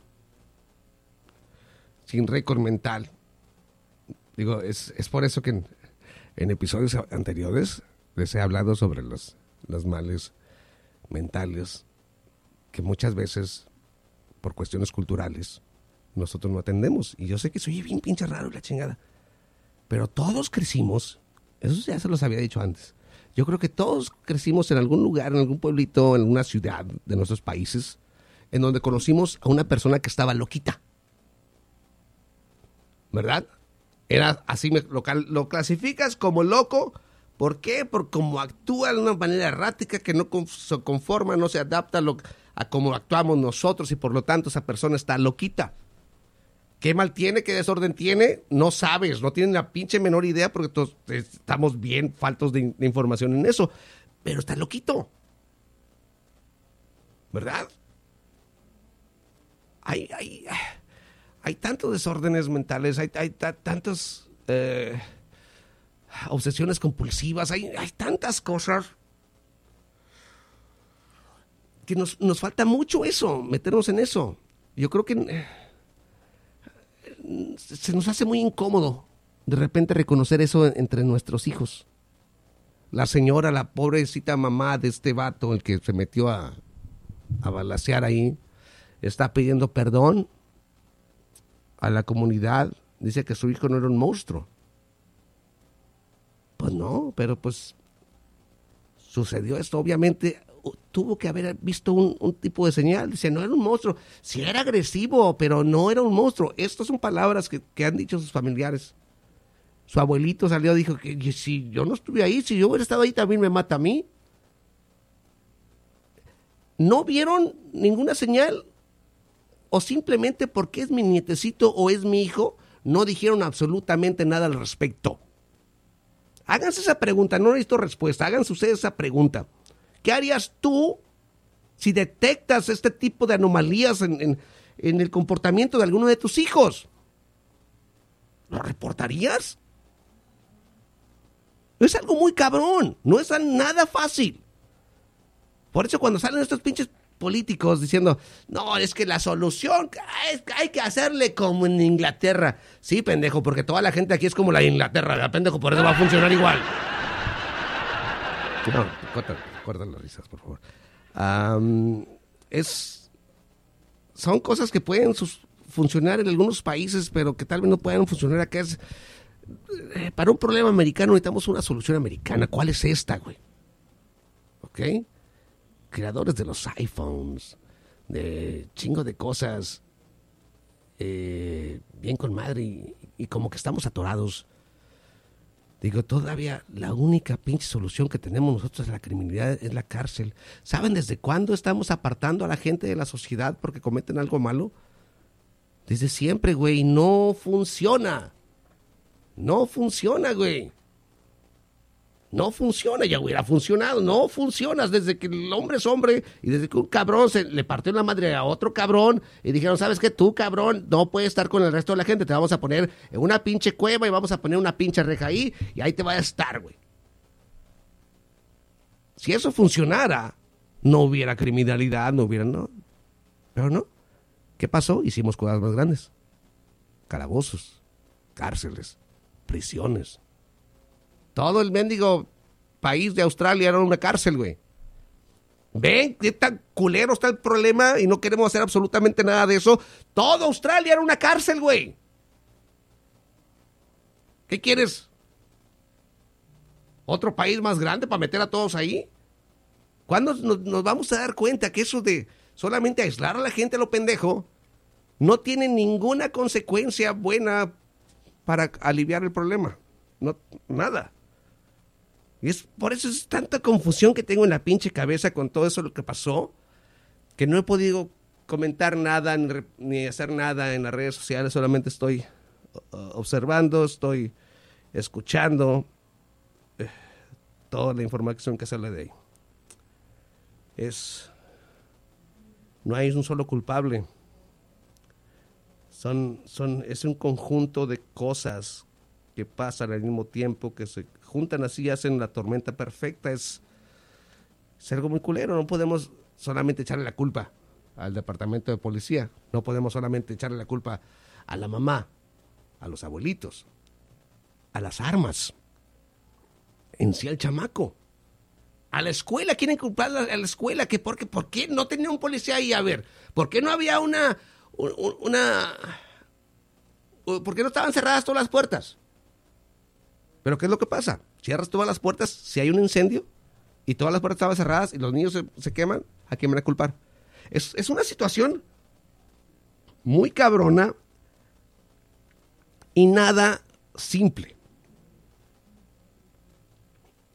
Speaker 2: sin récord mental. Digo, es, es por eso que en, en episodios anteriores les he hablado sobre los, los males mentales que muchas veces, por cuestiones culturales, nosotros no atendemos. Y yo sé que soy bien pinche raro la chingada. Pero todos crecimos, eso ya se los había dicho antes. Yo creo que todos crecimos en algún lugar, en algún pueblito, en alguna ciudad de nuestros países, en donde conocimos a una persona que estaba loquita. ¿Verdad? Era así, lo, lo clasificas como loco. ¿Por qué? Por cómo actúa de una manera errática que no se conforma, no se adapta a, lo- a cómo actuamos nosotros y por lo tanto esa persona está loquita. ¿Qué mal tiene? ¿Qué desorden tiene? No sabes, no tienen la pinche menor idea porque todos estamos bien faltos de, in- de información en eso. Pero está loquito. ¿Verdad? Hay, hay, hay tantos desórdenes mentales, hay, hay ta- tantas eh, obsesiones compulsivas, hay tantas cosas que nos, nos falta mucho eso, meternos en eso. Yo creo que eh, se nos hace muy incómodo de repente reconocer eso entre nuestros hijos. La señora, la pobrecita mamá de este vato, el que se metió a, a balacear ahí, está pidiendo perdón a la comunidad. Dice que su hijo no era un monstruo. Pues no, pero pues sucedió esto. Obviamente tuvo que haber visto un, tipo de señal. Dice, no era un monstruo. Sí era agresivo, pero no era un monstruo. Estas son palabras que, han dicho sus familiares. Su abuelito salió y dijo que que si yo no estuve ahí, si yo hubiera estado ahí, también me mata a mí. ¿No vieron ninguna señal? ¿O simplemente porque es mi nietecito o es mi hijo, no dijeron absolutamente nada al respecto? Háganse esa pregunta, no necesito respuesta, háganse ustedes esa pregunta. ¿Qué harías tú si detectas este tipo de anomalías en, en- en el comportamiento de alguno de tus hijos? ¿Lo reportarías? Es algo muy cabrón, no es nada fácil. Por eso cuando salen estos pinches políticos diciendo, no, es que la solución es que hay que hacerle como en Inglaterra. Sí, pendejo, porque toda la gente aquí es como la de Inglaterra, ¿verdad, pendejo? Por eso va a funcionar igual. No, corta las risas, por favor. Es, son cosas que pueden funcionar en algunos países, pero que tal vez no puedan funcionar acá. Eh, para un problema americano necesitamos una solución americana. ¿Cuál es esta, güey? ¿Ok? Creadores de los iPhones, de chingo de cosas. eh, bien con madre y como que estamos atorados. Digo, todavía la única pinche solución que tenemos nosotros a la criminalidad es la cárcel. ¿Saben desde cuándo estamos apartando a la gente de la sociedad porque cometen algo malo? Desde siempre, güey. No funciona. No funciona, güey. No funciona, ya hubiera funcionado. No funcionas desde que el hombre es hombre y desde que un cabrón se le partió la madre a otro cabrón y dijeron, ¿sabes qué? Tú, cabrón, no puedes estar con el resto de la gente. Te vamos a poner en una pinche cueva y vamos a poner una pinche reja ahí y ahí te va a estar, güey. Si eso funcionara, no hubiera criminalidad, no hubiera, no. Pero no. ¿Qué pasó? Hicimos cosas más grandes. Calabozos, cárceles, prisiones. Todo el mendigo país de Australia era una cárcel, güey. ¿Ven qué tan culero está el problema y no queremos hacer absolutamente nada de eso? Todo Australia era una cárcel, güey. ¿Qué quieres? ¿Otro país más grande para meter a todos ahí? ¿Cuándo nos, vamos a dar cuenta que eso de solamente aislar a la gente a lo pendejo no tiene ninguna consecuencia buena para aliviar el problema? No, nada. Y es por eso es tanta confusión que tengo en la pinche cabeza con todo eso lo que pasó, que no he podido comentar nada ni, hacer nada en las redes sociales, solamente estoy observando, estoy escuchando eh, toda la información que sale de ahí. Es no hay un solo culpable. Son, son, es un conjunto de cosas que pasan al mismo tiempo, que se juntan así hacen la tormenta perfecta. Es, es algo muy culero. No podemos solamente echarle la culpa al departamento de policía. No podemos solamente echarle la culpa a la mamá, a los abuelitos, a las armas, en sí al chamaco. A la escuela, quieren culpar a la escuela, que porque, ¿por qué no tenía un policía ahí? A ver, ¿por qué no había una, un- un- una, por qué no estaban cerradas todas las puertas? Pero ¿qué es lo que pasa? Cierras todas las puertas, si hay un incendio y todas las puertas estaban cerradas y los niños se, se queman, ¿a quién van a culpar? Es, es una situación muy cabrona y nada simple.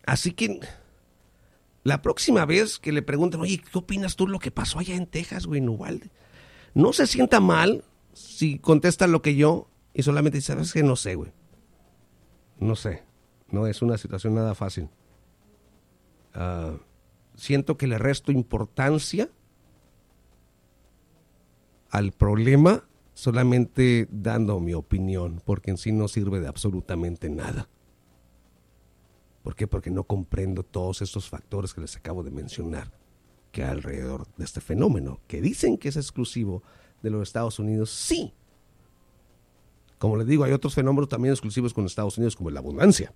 Speaker 2: Así que la próxima vez que le pregunten, oye, ¿qué opinas tú de lo que pasó allá en Texas, güey, en? No se sienta mal si contesta lo que yo y solamente dice, ¿sabes qué? No sé, güey. No sé. No es una situación nada fácil. Ah, siento que le resto importancia al problema solamente dando mi opinión, porque en sí no sirve de absolutamente nada. ¿Por qué? Porque no comprendo todos estos factores que les acabo de mencionar que hay alrededor de este fenómeno, que dicen que es exclusivo de los Estados Unidos, sí. Como les digo, hay otros fenómenos también exclusivos con Estados Unidos, como la abundancia.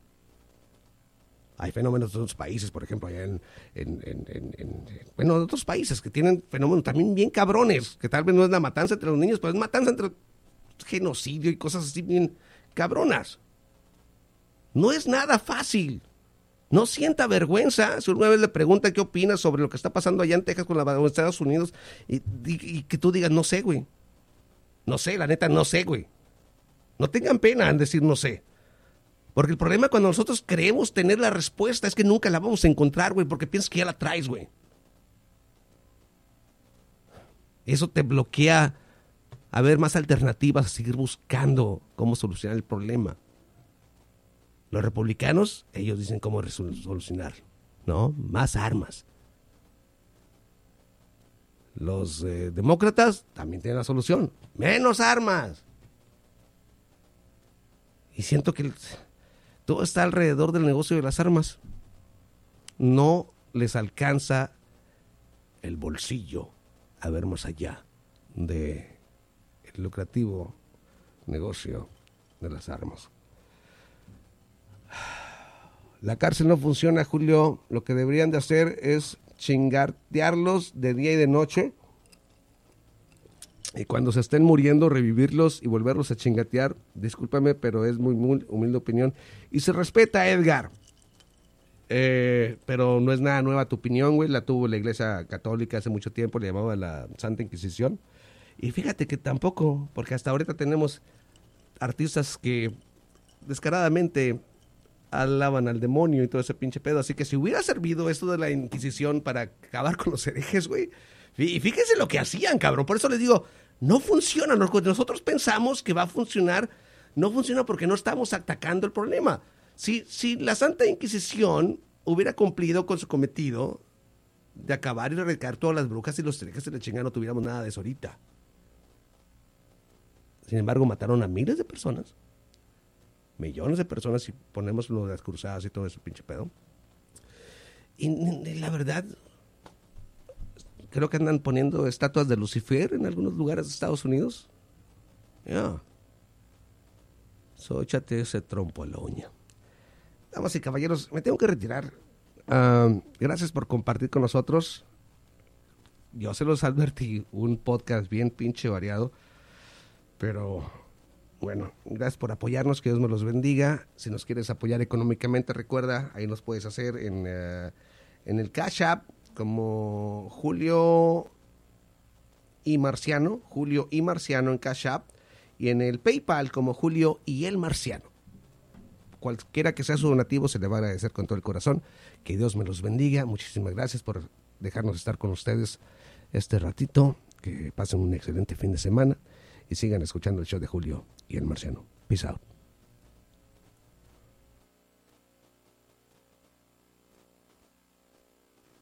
Speaker 2: Hay fenómenos de otros países, por ejemplo, allá en, en- en- en- en- bueno, de otros países que tienen fenómenos también bien cabrones, que tal vez no es la matanza entre los niños, pero es matanza entre genocidio y cosas así bien cabronas. No es nada fácil. No sienta vergüenza si una vez le preguntan qué opinas sobre lo que está pasando allá en Texas con Estados Unidos y que tú digas, no sé, güey. No sé, la neta, no sé, güey. No tengan pena en decir no sé. Porque el problema cuando nosotros creemos tener la respuesta es que nunca la vamos a encontrar, güey, porque piensas que ya la traes, güey. Eso te bloquea a ver más alternativas, a seguir buscando cómo solucionar el problema. Los republicanos, ellos dicen cómo resol- solucionar, ¿no? Más armas. Los eh, demócratas también tienen la solución, menos armas. Y siento que todo está alrededor del negocio de las armas. No les alcanza el bolsillo a ver más allá de el lucrativo negocio de las armas. La cárcel no funciona, Julio. Lo que deberían de hacer es chingatearlos de día y de noche. Y cuando se estén muriendo, revivirlos y volverlos a chingatear. Discúlpame, pero es muy, muy humilde opinión. Y se respeta, Edgar. Eh, pero no es nada nueva tu opinión, güey. La tuvo la iglesia católica hace mucho tiempo, le llamaba la Santa Inquisición. Y fíjate que tampoco, porque hasta ahorita tenemos artistas que descaradamente alaban al demonio y todo ese pinche pedo. Así que si hubiera servido esto de la Inquisición para acabar con los herejes, güey. Y fíjense lo que hacían, cabrón. Por eso les digo, no funciona. Nosotros pensamos que va a funcionar, no funciona porque no estamos atacando el problema. Si, si la Santa Inquisición hubiera cumplido con su cometido de acabar y erradicar todas las brujas y los herejes de la chingada, no tuviéramos nada de eso ahorita. Sin embargo, mataron a miles de personas millones de personas si ponemos lo de las cruzadas y todo eso, pinche pedo. Y, la verdad, creo que andan poniendo estatuas de Lucifer en algunos lugares de Estados Unidos. Ya. Échate ese trompo a la uña. Damas y caballeros, me tengo que retirar. Ah, gracias por compartir con nosotros. Yo se los advertí, un podcast bien pinche variado, pero bueno, gracias por apoyarnos, que Dios nos los bendiga. Si nos quieres apoyar económicamente, recuerda, ahí nos puedes hacer en, eh, en el Cash App como Julio y Marciano, Julio y Marciano en Cash App, y en el PayPal como Julio y el Marciano. Cualquiera que sea su donativo, se le va a agradecer con todo el corazón. Que Dios me los bendiga. Muchísimas gracias por dejarnos estar con ustedes este ratito. Que pasen un excelente fin de semana y sigan escuchando el show de Julio y el Marciano. Peace out.